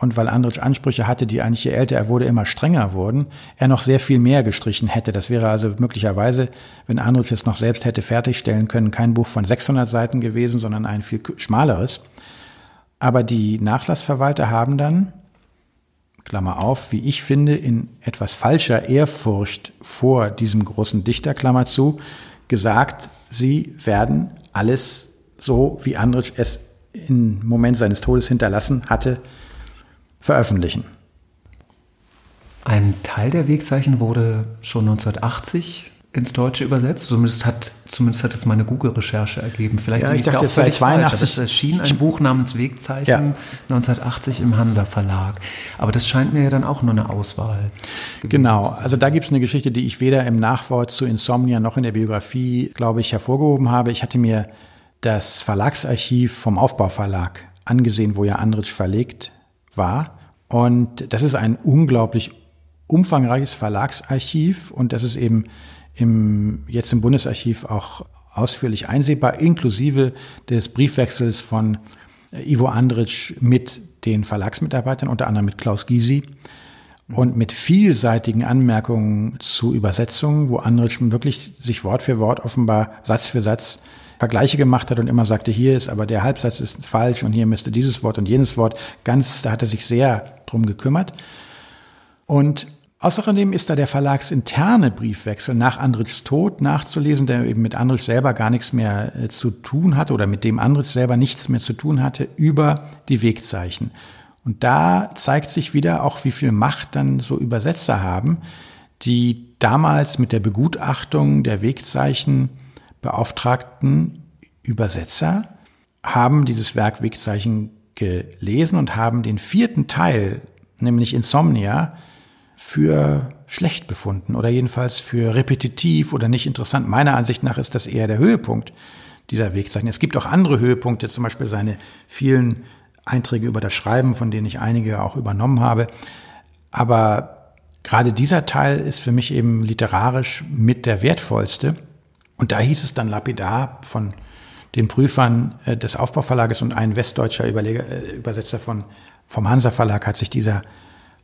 und weil Andritsch Ansprüche hatte, die eigentlich je älter er wurde, immer strenger wurden, er noch sehr viel mehr gestrichen hätte. Das wäre also möglicherweise, wenn Andritsch es noch selbst hätte fertigstellen können, kein Buch von 600 Seiten gewesen, sondern ein viel schmaleres. Aber die Nachlassverwalter haben dann, Klammer auf, wie ich finde, in etwas falscher Ehrfurcht vor diesem großen Dichter, Klammer zu, gesagt, sie werden alles so, wie Andritsch es im Moment seines Todes hinterlassen hatte, veröffentlichen. Ein Teil der Wegzeichen wurde schon 1980 ins Deutsche übersetzt. Zumindest hat, zumindest hat es meine Google-Recherche ergeben. Vielleicht ja, ich dachte, es sei 82. Es erschien ein Buch namens Wegzeichen ja. 1980 im Hansa Verlag. Aber das scheint mir ja dann auch nur eine Auswahl. Genau. Also da gibt es eine Geschichte, die ich weder im Nachwort zu Insomnia noch in der Biografie, glaube ich, hervorgehoben habe. Ich hatte mir das Verlagsarchiv vom Aufbauverlag angesehen, wo ja Andritsch verlegt war. Und das ist ein unglaublich umfangreiches Verlagsarchiv und das ist eben im, jetzt im Bundesarchiv auch ausführlich einsehbar, inklusive des Briefwechsels von Ivo Andritsch mit den Verlagsmitarbeitern, unter anderem mit Klaus Gysi und mit vielseitigen Anmerkungen zu Übersetzungen, wo Andritsch wirklich sich Wort für Wort offenbar Satz für Satz Vergleiche gemacht hat und immer sagte, hier ist aber der Halbsatz ist falsch und hier müsste dieses Wort und jenes Wort. Ganz, da hat er sich sehr drum gekümmert. Und Außerdem ist da der verlagsinterne Briefwechsel nach Andritschs Tod nachzulesen, der eben mit Andritsch selber gar nichts mehr äh, zu tun hatte oder mit dem Andritsch selber nichts mehr zu tun hatte, über die Wegzeichen. Und da zeigt sich wieder auch, wie viel Macht dann so Übersetzer haben, die damals mit der Begutachtung der Wegzeichen beauftragten Übersetzer haben dieses Werk Wegzeichen gelesen und haben den vierten Teil, nämlich Insomnia, für schlecht befunden oder jedenfalls für repetitiv oder nicht interessant. Meiner Ansicht nach ist das eher der Höhepunkt dieser Wegzeichen. Es gibt auch andere Höhepunkte, zum Beispiel seine vielen Einträge über das Schreiben, von denen ich einige auch übernommen habe. Aber gerade dieser Teil ist für mich eben literarisch mit der wertvollste. Und da hieß es dann lapidar von den Prüfern äh, des Aufbauverlages und ein westdeutscher Überleger, äh, Übersetzer von, vom Hansa Verlag hat sich dieser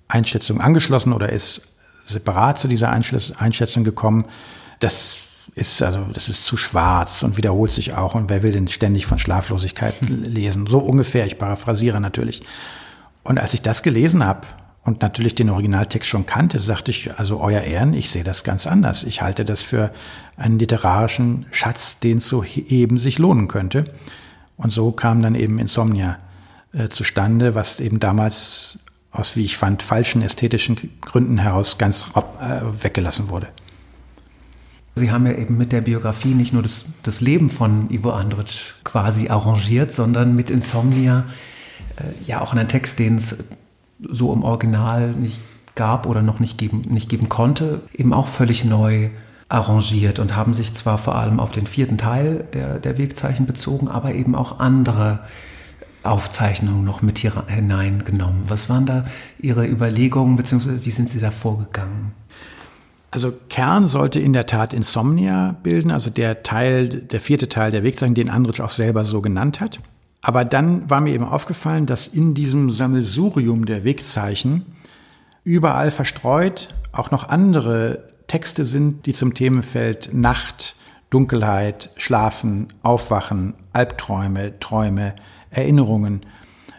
Einschätzung angeschlossen oder ist separat zu dieser Einschätzung gekommen. Das ist also, das ist zu schwarz und wiederholt sich auch. Und wer will denn ständig von Schlaflosigkeit lesen? So ungefähr. Ich paraphrasiere natürlich. Und als ich das gelesen habe und natürlich den Originaltext schon kannte, sagte ich, also euer Ehren, ich sehe das ganz anders. Ich halte das für einen literarischen Schatz, den zu heben sich lohnen könnte. Und so kam dann eben Insomnia äh, zustande, was eben damals aus, wie ich fand, falschen ästhetischen Gründen heraus ganz äh, weggelassen wurde. Sie haben ja eben mit der Biografie nicht nur das, das Leben von Ivo Andrić quasi arrangiert, sondern mit Insomnia äh, ja auch einen Text, den es so im Original nicht gab oder noch nicht geben, nicht geben konnte, eben auch völlig neu arrangiert und haben sich zwar vor allem auf den vierten Teil der, der Wegzeichen bezogen, aber eben auch andere Aufzeichnungen noch mit hier hineingenommen. Was waren da Ihre Überlegungen, beziehungsweise wie sind Sie da vorgegangen? Also Kern sollte in der Tat Insomnia bilden, also der Teil, der vierte Teil der Wegzeichen, den Andritsch auch selber so genannt hat. Aber dann war mir eben aufgefallen, dass in diesem Sammelsurium der Wegzeichen überall verstreut auch noch andere Texte sind, die zum Themenfeld Nacht, Dunkelheit, Schlafen, Aufwachen, Albträume, Träume, Erinnerungen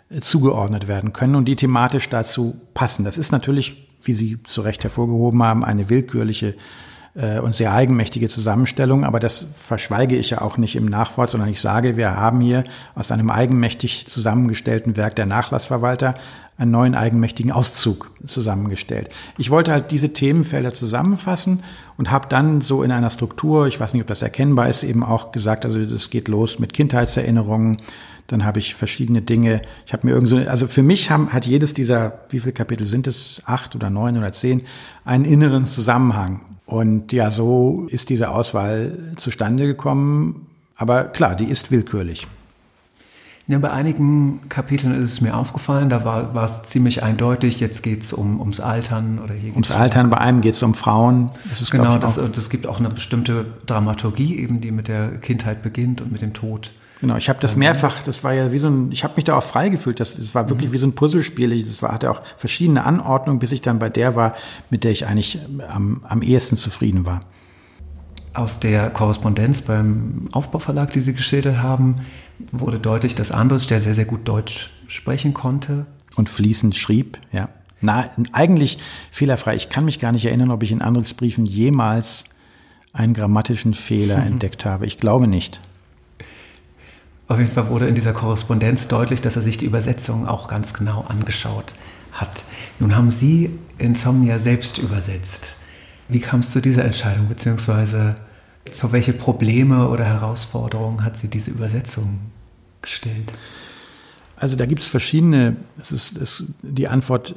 äh, zugeordnet werden können und die thematisch dazu passen. Das ist natürlich, wie Sie zu Recht hervorgehoben haben, eine willkürliche äh, und sehr eigenmächtige Zusammenstellung, aber das verschweige ich ja auch nicht im Nachwort, sondern ich sage, wir haben hier aus einem eigenmächtig zusammengestellten Werk der Nachlassverwalter einen neuen eigenmächtigen Auszug zusammengestellt. Ich wollte halt diese Themenfelder zusammenfassen und habe dann so in einer Struktur, ich weiß nicht, ob das erkennbar ist, eben auch gesagt, also das geht los mit Kindheitserinnerungen, dann habe ich verschiedene Dinge. Ich habe mir irgend so, also für mich haben, hat jedes dieser, wie viele Kapitel sind es? Acht oder neun oder zehn, einen inneren Zusammenhang. Und ja, so ist diese Auswahl zustande gekommen. Aber klar, die ist willkürlich. Ja, bei einigen Kapiteln ist es mir aufgefallen, da war, war es ziemlich eindeutig, jetzt geht es um, ums Altern oder hier Ums Altern, bei einem geht es um Frauen. Das ist, genau, das, das gibt auch eine bestimmte Dramaturgie eben, die mit der Kindheit beginnt und mit dem Tod. Genau, ich habe das mehrfach, das war ja wie so ein, ich habe mich da auch frei gefühlt, das, das war wirklich mhm. wie so ein Puzzlespiel, das war, hatte auch verschiedene Anordnungen, bis ich dann bei der war, mit der ich eigentlich am, am ehesten zufrieden war. Aus der Korrespondenz beim Aufbauverlag, die Sie geschildert haben, wurde deutlich, dass Andres, der sehr, sehr gut Deutsch sprechen konnte. Und fließend schrieb, ja. Na, eigentlich fehlerfrei. Ich kann mich gar nicht erinnern, ob ich in Andres Briefen jemals einen grammatischen Fehler mhm. entdeckt habe. Ich glaube nicht. Auf jeden Fall wurde in dieser Korrespondenz deutlich, dass er sich die Übersetzung auch ganz genau angeschaut hat. Nun haben Sie Insomnia selbst übersetzt. Wie kam es zu dieser Entscheidung, beziehungsweise vor welche Probleme oder Herausforderungen hat sie diese Übersetzung gestellt? Also da gibt es verschiedene, es ist, es, die Antwort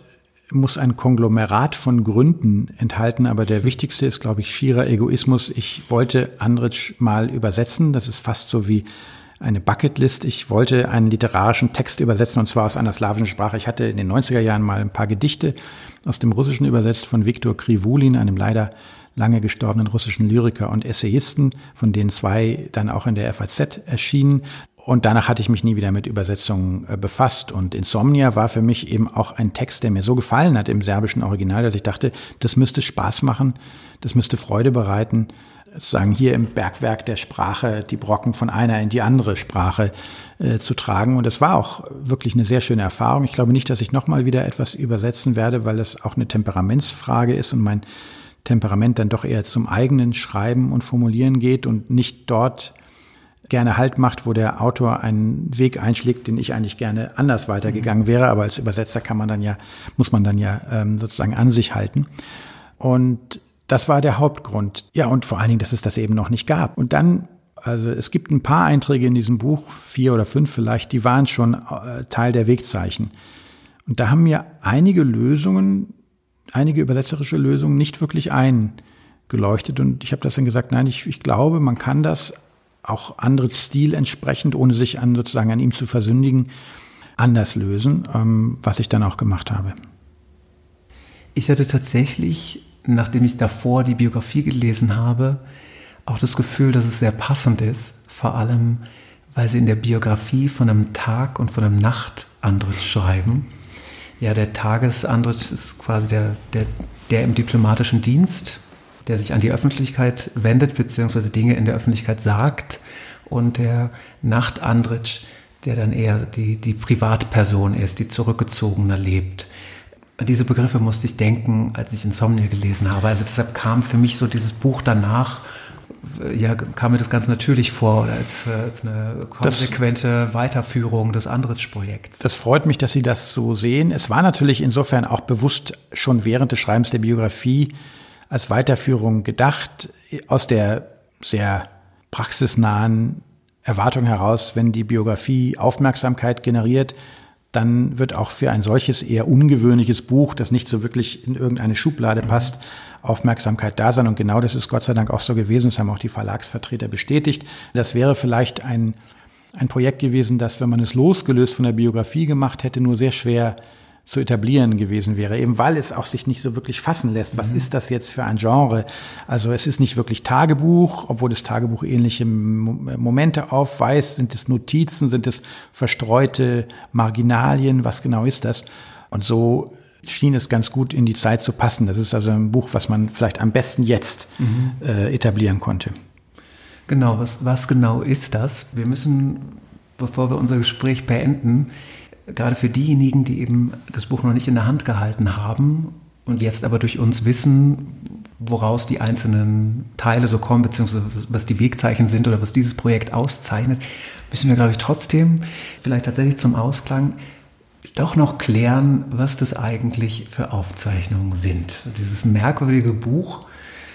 muss ein Konglomerat von Gründen enthalten, aber der wichtigste ist, glaube ich, schierer Egoismus. Ich wollte Andritsch mal übersetzen. Das ist fast so wie eine Bucketlist. Ich wollte einen literarischen Text übersetzen, und zwar aus einer slawischen Sprache. Ich hatte in den 90er Jahren mal ein paar Gedichte aus dem Russischen übersetzt von Viktor Krivulin, einem leider lange gestorbenen russischen Lyriker und Essayisten, von denen zwei dann auch in der FAZ erschienen. Und danach hatte ich mich nie wieder mit Übersetzungen äh, befasst. Und Insomnia war für mich eben auch ein Text, der mir so gefallen hat im serbischen Original, dass ich dachte, das müsste Spaß machen, das müsste Freude bereiten, sozusagen hier im Bergwerk der Sprache die Brocken von einer in die andere Sprache äh, zu tragen. Und das war auch wirklich eine sehr schöne Erfahrung. Ich glaube nicht, dass ich nochmal wieder etwas übersetzen werde, weil das auch eine Temperamentsfrage ist und mein Temperament dann doch eher zum eigenen Schreiben und Formulieren geht und nicht dort gerne Halt macht, wo der Autor einen Weg einschlägt, den ich eigentlich gerne anders weitergegangen wäre. Aber als Übersetzer kann man dann ja, muss man dann ja ähm, sozusagen an sich halten. Und das war der Hauptgrund. Ja, und vor allen Dingen, dass es das eben noch nicht gab. Und dann, also es gibt ein paar Einträge in diesem Buch, vier oder fünf vielleicht, die waren schon äh, Teil der Wegzeichen. Und da haben mir einige Lösungen einige übersetzerische Lösungen nicht wirklich eingeleuchtet. Und ich habe das dann gesagt, nein, ich, ich glaube, man kann das auch andere Stil entsprechend, ohne sich an sozusagen an ihm zu versündigen, anders lösen, ähm, was ich dann auch gemacht habe. Ich hatte tatsächlich, nachdem ich davor die Biografie gelesen habe, auch das Gefühl, dass es sehr passend ist, vor allem weil sie in der Biografie von einem Tag und von einem Nacht anderes schreiben ja, der Tagesandritsch ist quasi der, der, der im diplomatischen Dienst, der sich an die Öffentlichkeit wendet, beziehungsweise Dinge in der Öffentlichkeit sagt. Und der Nachtandritsch, der dann eher die, die Privatperson ist, die zurückgezogener lebt. Diese Begriffe musste ich denken, als ich Insomnia gelesen habe. Also deshalb kam für mich so dieses Buch danach ja, kam mir das ganz natürlich vor als, äh, als eine konsequente das, Weiterführung des Andritz-Projekts. Das freut mich, dass Sie das so sehen. Es war natürlich insofern auch bewusst schon während des Schreibens der Biografie als Weiterführung gedacht, aus der sehr praxisnahen Erwartung heraus, wenn die Biografie Aufmerksamkeit generiert, dann wird auch für ein solches eher ungewöhnliches Buch, das nicht so wirklich in irgendeine Schublade passt, Aufmerksamkeit da sein. Und genau das ist Gott sei Dank auch so gewesen. Das haben auch die Verlagsvertreter bestätigt. Das wäre vielleicht ein, ein Projekt gewesen, das, wenn man es losgelöst von der Biografie gemacht hätte, nur sehr schwer zu etablieren gewesen wäre, eben weil es auch sich nicht so wirklich fassen lässt. Was mhm. ist das jetzt für ein Genre? Also es ist nicht wirklich Tagebuch, obwohl das Tagebuch ähnliche Momente aufweist. Sind es Notizen? Sind es verstreute Marginalien? Was genau ist das? Und so schien es ganz gut in die Zeit zu passen. Das ist also ein Buch, was man vielleicht am besten jetzt mhm. äh, etablieren konnte. Genau, was, was genau ist das? Wir müssen, bevor wir unser Gespräch beenden, gerade für diejenigen, die eben das Buch noch nicht in der Hand gehalten haben und jetzt aber durch uns wissen, woraus die einzelnen Teile so kommen, beziehungsweise was die Wegzeichen sind oder was dieses Projekt auszeichnet, müssen wir, glaube ich, trotzdem vielleicht tatsächlich zum Ausklang doch noch klären, was das eigentlich für Aufzeichnungen sind. Dieses merkwürdige Buch,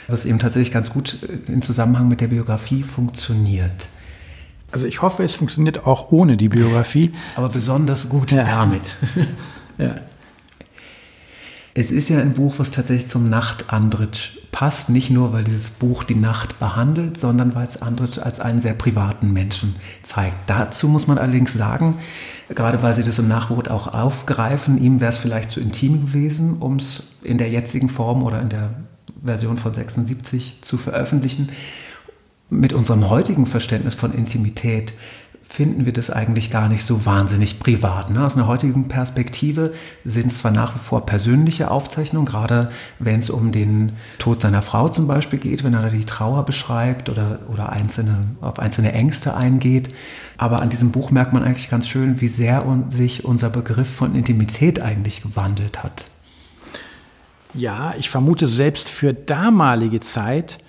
was eben tatsächlich ganz gut in Zusammenhang mit der Biografie funktioniert. Also ich hoffe, es funktioniert auch ohne die Biografie. Aber besonders gut ja. damit. ja. Es ist ja ein Buch, was tatsächlich zum Nachtandritsch passt, nicht nur, weil dieses Buch die Nacht behandelt, sondern weil es Andritsch als einen sehr privaten Menschen zeigt. Dazu muss man allerdings sagen, gerade weil Sie das im Nachwort auch aufgreifen, ihm wäre es vielleicht zu intim gewesen, um es in der jetzigen Form oder in der Version von 76 zu veröffentlichen. Mit unserem heutigen Verständnis von Intimität finden wir das eigentlich gar nicht so wahnsinnig privat. Ne? Aus einer heutigen Perspektive sind es zwar nach wie vor persönliche Aufzeichnungen, gerade wenn es um den Tod seiner Frau zum Beispiel geht, wenn er die Trauer beschreibt oder, oder einzelne, auf einzelne Ängste eingeht. Aber an diesem Buch merkt man eigentlich ganz schön, wie sehr sich unser Begriff von Intimität eigentlich gewandelt hat. Ja, ich vermute selbst für damalige Zeit,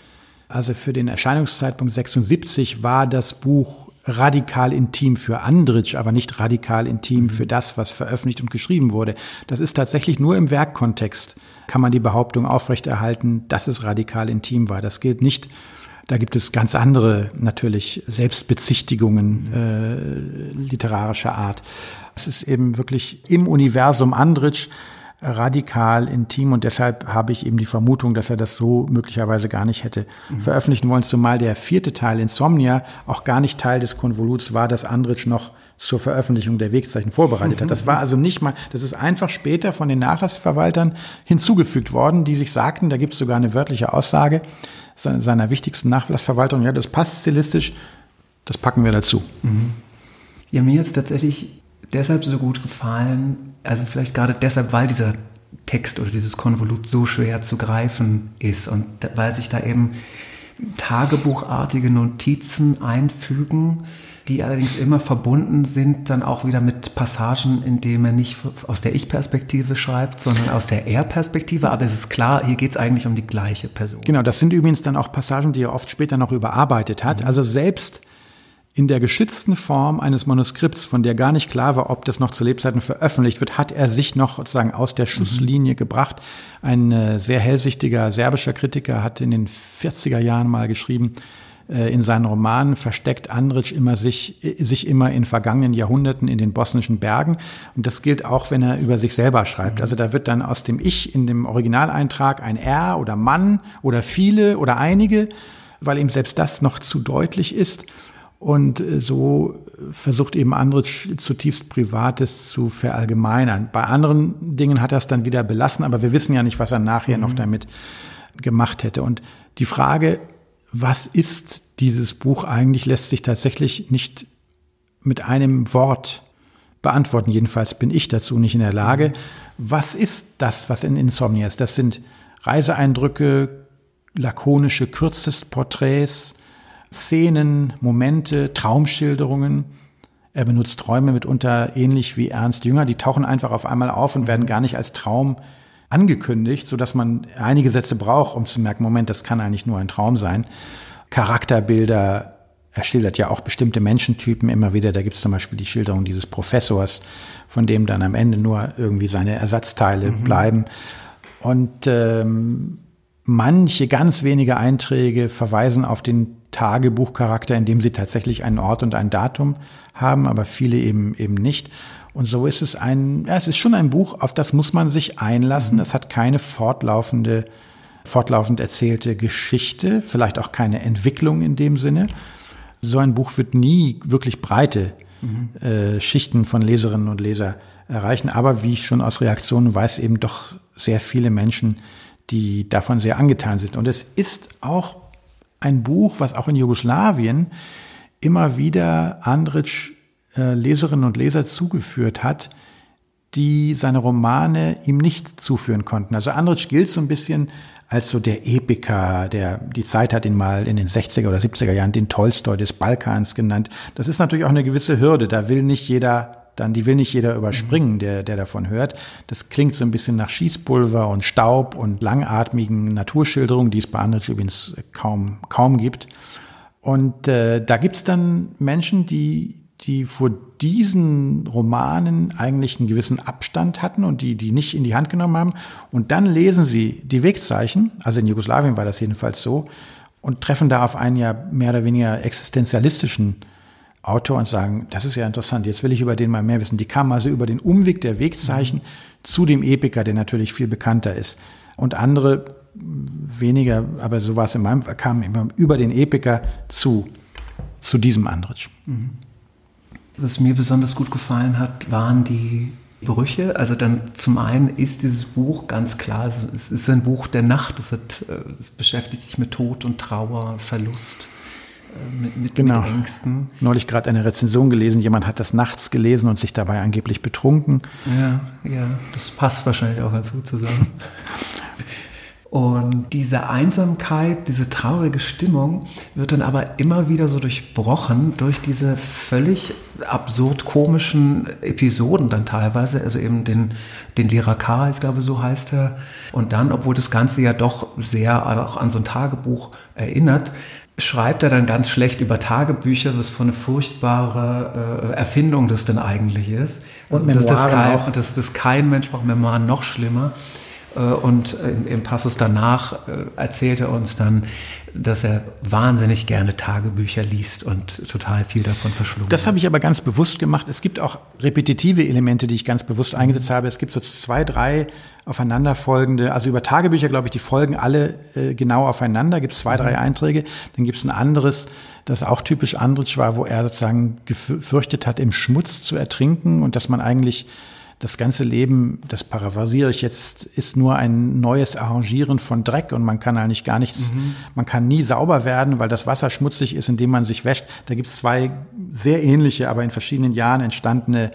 also für den Erscheinungszeitpunkt 76, war das Buch radikal intim für Andritsch, aber nicht radikal intim für das, was veröffentlicht und geschrieben wurde. Das ist tatsächlich nur im Werkkontext kann man die Behauptung aufrechterhalten, dass es radikal intim war. Das gilt nicht da gibt es ganz andere natürlich Selbstbezichtigungen äh, literarischer Art. Es ist eben wirklich im Universum Andritsch radikal intim und deshalb habe ich eben die Vermutung, dass er das so möglicherweise gar nicht hätte mhm. veröffentlichen wollen, zumal der vierte Teil Insomnia auch gar nicht Teil des Konvoluts war, das Andritsch noch zur Veröffentlichung der Wegzeichen vorbereitet hat. Das war also nicht mal, das ist einfach später von den Nachlassverwaltern hinzugefügt worden, die sich sagten, da gibt es sogar eine wörtliche Aussage seiner wichtigsten Nachlassverwaltung, ja, das passt stilistisch, das packen wir dazu. Mhm. Ja, mir ist tatsächlich deshalb so gut gefallen, also vielleicht gerade deshalb, weil dieser Text oder dieses Konvolut so schwer zu greifen ist und weil sich da eben tagebuchartige Notizen einfügen, die allerdings immer verbunden sind dann auch wieder mit Passagen, in denen er nicht aus der Ich-Perspektive schreibt, sondern aus der Er-Perspektive. Aber es ist klar, hier geht es eigentlich um die gleiche Person. Genau, das sind übrigens dann auch Passagen, die er oft später noch überarbeitet hat. Mhm. Also selbst in der geschützten Form eines Manuskripts, von der gar nicht klar war, ob das noch zu Lebzeiten veröffentlicht wird, hat er sich noch sozusagen aus der Schusslinie mhm. gebracht. Ein äh, sehr hellsichtiger serbischer Kritiker hat in den 40er Jahren mal geschrieben, äh, in seinen Romanen versteckt Andritsch immer sich, sich immer in vergangenen Jahrhunderten in den bosnischen Bergen. Und das gilt auch, wenn er über sich selber schreibt. Mhm. Also da wird dann aus dem Ich in dem Originaleintrag ein Er oder Mann oder viele oder einige, weil ihm selbst das noch zu deutlich ist. Und äh, so versucht eben Andritsch zutiefst Privates zu verallgemeinern. Bei anderen Dingen hat er es dann wieder belassen, aber wir wissen ja nicht, was er nachher mhm. noch damit gemacht hätte. Und die Frage, was ist dieses Buch eigentlich, lässt sich tatsächlich nicht mit einem Wort beantworten. Jedenfalls bin ich dazu nicht in der Lage. Was ist das, was in Insomnia ist? Das sind Reiseeindrücke, lakonische Kürzesporträts, Szenen, Momente, Traumschilderungen. Er benutzt Träume mitunter ähnlich wie Ernst Jünger. Die tauchen einfach auf einmal auf und werden gar nicht als Traum angekündigt, so dass man einige Sätze braucht, um zu merken, Moment, das kann eigentlich nur ein Traum sein. Charakterbilder, er schildert ja auch bestimmte Menschentypen immer wieder. Da gibt es zum Beispiel die Schilderung dieses Professors, von dem dann am Ende nur irgendwie seine Ersatzteile mhm. bleiben. Und ähm, manche ganz wenige Einträge verweisen auf den Tagebuchcharakter, indem sie tatsächlich einen Ort und ein Datum haben, aber viele eben eben nicht. Und so ist es ein, ja, es ist schon ein Buch, auf das muss man sich einlassen. Mhm. Es hat keine fortlaufende, fortlaufend erzählte Geschichte, vielleicht auch keine Entwicklung in dem Sinne. So ein Buch wird nie wirklich breite mhm. äh, Schichten von Leserinnen und Leser erreichen. Aber wie ich schon aus Reaktionen weiß, eben doch sehr viele Menschen, die davon sehr angetan sind. Und es ist auch ein Buch, was auch in Jugoslawien immer wieder Andritsch äh, Leserinnen und Leser zugeführt hat, die seine Romane ihm nicht zuführen konnten. Also Andritsch gilt so ein bisschen als so der Epiker, der, die Zeit hat ihn mal in den 60er oder 70er Jahren den Tolstoi des Balkans genannt. Das ist natürlich auch eine gewisse Hürde. Da will nicht jeder dann, die will nicht jeder überspringen, der, der davon hört. Das klingt so ein bisschen nach Schießpulver und Staub und langatmigen Naturschilderungen, die es bei Andritsch übrigens kaum, kaum gibt. Und äh, da gibt's dann Menschen, die, die vor diesen Romanen eigentlich einen gewissen Abstand hatten und die die nicht in die Hand genommen haben. Und dann lesen sie die Wegzeichen, also in Jugoslawien war das jedenfalls so, und treffen da auf einen ja mehr oder weniger existenzialistischen Autor und sagen, das ist ja interessant, jetzt will ich über den mal mehr wissen. Die kamen also über den Umweg der Wegzeichen mhm. zu dem Epiker, der natürlich viel bekannter ist. Und andere weniger, aber so war es in meinem, kam immer über den Epiker zu, zu diesem Andritsch. Was mir besonders gut gefallen hat, waren die Brüche. Also dann zum einen ist dieses Buch ganz klar, es ist ein Buch der Nacht, es, hat, äh, es beschäftigt sich mit Tod und Trauer, Verlust. Äh, mit, mit, genau. mit Ängsten. Neulich gerade eine Rezension gelesen, jemand hat das nachts gelesen und sich dabei angeblich betrunken. Ja, ja, das passt wahrscheinlich auch ganz gut zusammen. Und diese Einsamkeit, diese traurige Stimmung wird dann aber immer wieder so durchbrochen durch diese völlig absurd komischen Episoden dann teilweise, also eben den, den Lehrer K, ich glaube so heißt er. Und dann, obwohl das Ganze ja doch sehr auch an so ein Tagebuch erinnert, schreibt er dann ganz schlecht über Tagebücher, was für eine furchtbare äh, Erfindung das denn eigentlich ist. Und Memoiren dass das kein, auch. Dass das kein Mensch braucht, Memoiren noch schlimmer. Äh, und im Passus danach äh, erzählt er uns dann, dass er wahnsinnig gerne Tagebücher liest und total viel davon verschlungen Das habe ich aber ganz bewusst gemacht. Es gibt auch repetitive Elemente, die ich ganz bewusst eingesetzt habe. Es gibt so zwei, drei aufeinanderfolgende, also über Tagebücher, glaube ich, die folgen alle äh, genau aufeinander. Gibt es zwei, drei mhm. Einträge. Dann gibt es ein anderes, das auch typisch Andritsch war, wo er sozusagen gefürchtet hat, im Schmutz zu ertrinken und dass man eigentlich das ganze Leben, das paraphrasiere ich jetzt, ist nur ein neues Arrangieren von Dreck und man kann eigentlich gar nichts, mhm. man kann nie sauber werden, weil das Wasser schmutzig ist, indem man sich wäscht. Da gibt es zwei sehr ähnliche, aber in verschiedenen Jahren entstandene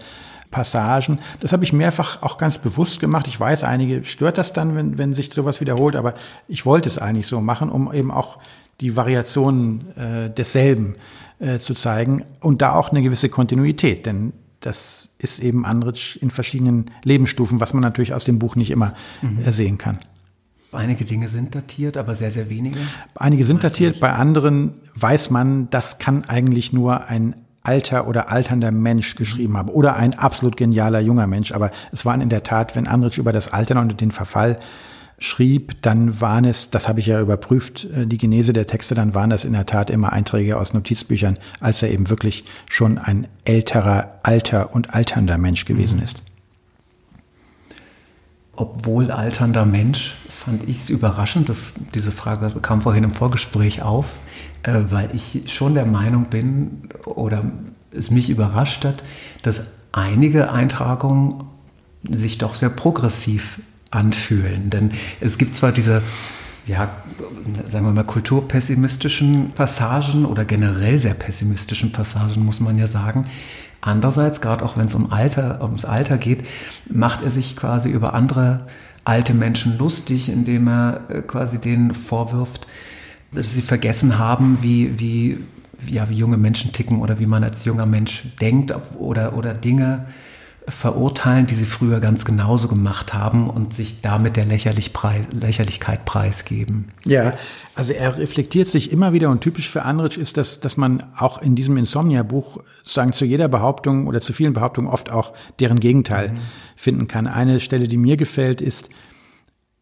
Passagen. Das habe ich mehrfach auch ganz bewusst gemacht. Ich weiß, einige stört das dann, wenn, wenn sich sowas wiederholt, aber ich wollte es eigentlich so machen, um eben auch die Variationen äh, desselben äh, zu zeigen und da auch eine gewisse Kontinuität. Denn das ist eben Andritsch in verschiedenen Lebensstufen, was man natürlich aus dem Buch nicht immer mhm. sehen kann. Einige Dinge sind datiert, aber sehr, sehr wenige. Einige sind datiert, bei anderen weiß man, das kann eigentlich nur ein alter oder alternder Mensch geschrieben haben oder ein absolut genialer junger Mensch. Aber es waren in der Tat, wenn Andritsch über das Altern und den Verfall schrieb, dann waren es, das habe ich ja überprüft, äh, die Genese der Texte, dann waren das in der Tat immer Einträge aus Notizbüchern, als er eben wirklich schon ein älterer, alter und alternder Mensch gewesen mhm. ist. Obwohl alternder Mensch, fand ich es überraschend, dass diese Frage kam vorhin im Vorgespräch auf, äh, weil ich schon der Meinung bin oder es mich überrascht hat, dass einige Eintragungen sich doch sehr progressiv anfühlen. Denn es gibt zwar diese, ja, sagen wir mal, kulturpessimistischen Passagen oder generell sehr pessimistischen Passagen, muss man ja sagen. Andererseits, gerade auch wenn es um Alter, ums Alter geht, macht er sich quasi über andere alte Menschen lustig, indem er äh, quasi denen vorwirft, dass sie vergessen haben, wie, wie, ja, wie junge Menschen ticken oder wie man als junger Mensch denkt oder, oder Dinge verurteilen, die sie früher ganz genauso gemacht haben und sich damit der Lächerlich Preis, Lächerlichkeit preisgeben. Ja, also er reflektiert sich immer wieder und typisch für Andritsch ist das, dass man auch in diesem Insomnia-Buch sagen zu jeder Behauptung oder zu vielen Behauptungen oft auch deren Gegenteil mhm. finden kann. Eine Stelle, die mir gefällt, ist,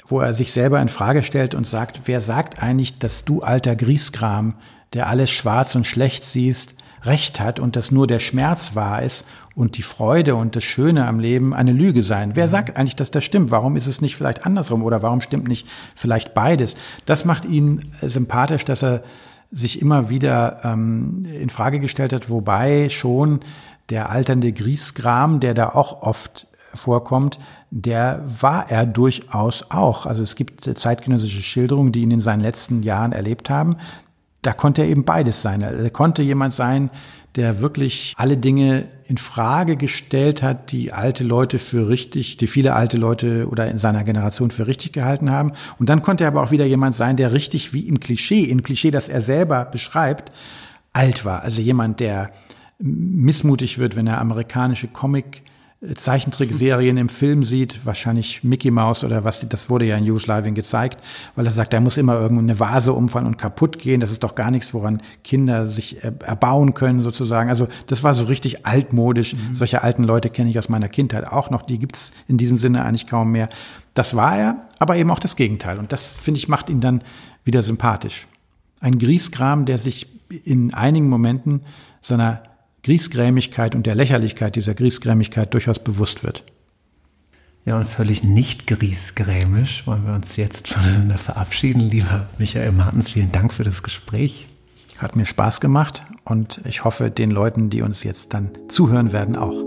wo er sich selber in Frage stellt und sagt, wer sagt eigentlich, dass du alter Griesgram, der alles schwarz und schlecht siehst, recht hat und dass nur der Schmerz wahr ist und die Freude und das Schöne am Leben eine Lüge sein. Wer sagt eigentlich, dass das stimmt? Warum ist es nicht vielleicht andersrum oder warum stimmt nicht vielleicht beides? Das macht ihn sympathisch, dass er sich immer wieder ähm, in Frage gestellt hat, wobei schon der alternde Griesgram, der da auch oft vorkommt, der war er durchaus auch. Also es gibt zeitgenössische Schilderungen, die ihn in seinen letzten Jahren erlebt haben da konnte er eben beides sein. Er konnte jemand sein, der wirklich alle Dinge in Frage gestellt hat, die alte Leute für richtig, die viele alte Leute oder in seiner Generation für richtig gehalten haben. Und dann konnte er aber auch wieder jemand sein, der richtig wie im Klischee, im Klischee, das er selber beschreibt, alt war. Also jemand, der missmutig wird, wenn er amerikanische Comic Zeichentrickserien im Film sieht, wahrscheinlich Mickey Mouse oder was, das wurde ja in Jugoslawien gezeigt, weil er sagt, da muss immer irgendeine Vase umfallen und kaputt gehen. Das ist doch gar nichts, woran Kinder sich erbauen können sozusagen. Also das war so richtig altmodisch. Mhm. Solche alten Leute kenne ich aus meiner Kindheit auch noch. Die gibt's in diesem Sinne eigentlich kaum mehr. Das war er, aber eben auch das Gegenteil. Und das, finde ich, macht ihn dann wieder sympathisch. Ein Griesgram, der sich in einigen Momenten seiner Griesgrämigkeit und der Lächerlichkeit dieser Griesgrämigkeit durchaus bewusst wird. Ja, und völlig nicht griesgrämisch wollen wir uns jetzt voneinander verabschieden. Lieber Michael Martens, vielen Dank für das Gespräch. Hat mir Spaß gemacht und ich hoffe, den Leuten, die uns jetzt dann zuhören werden, auch.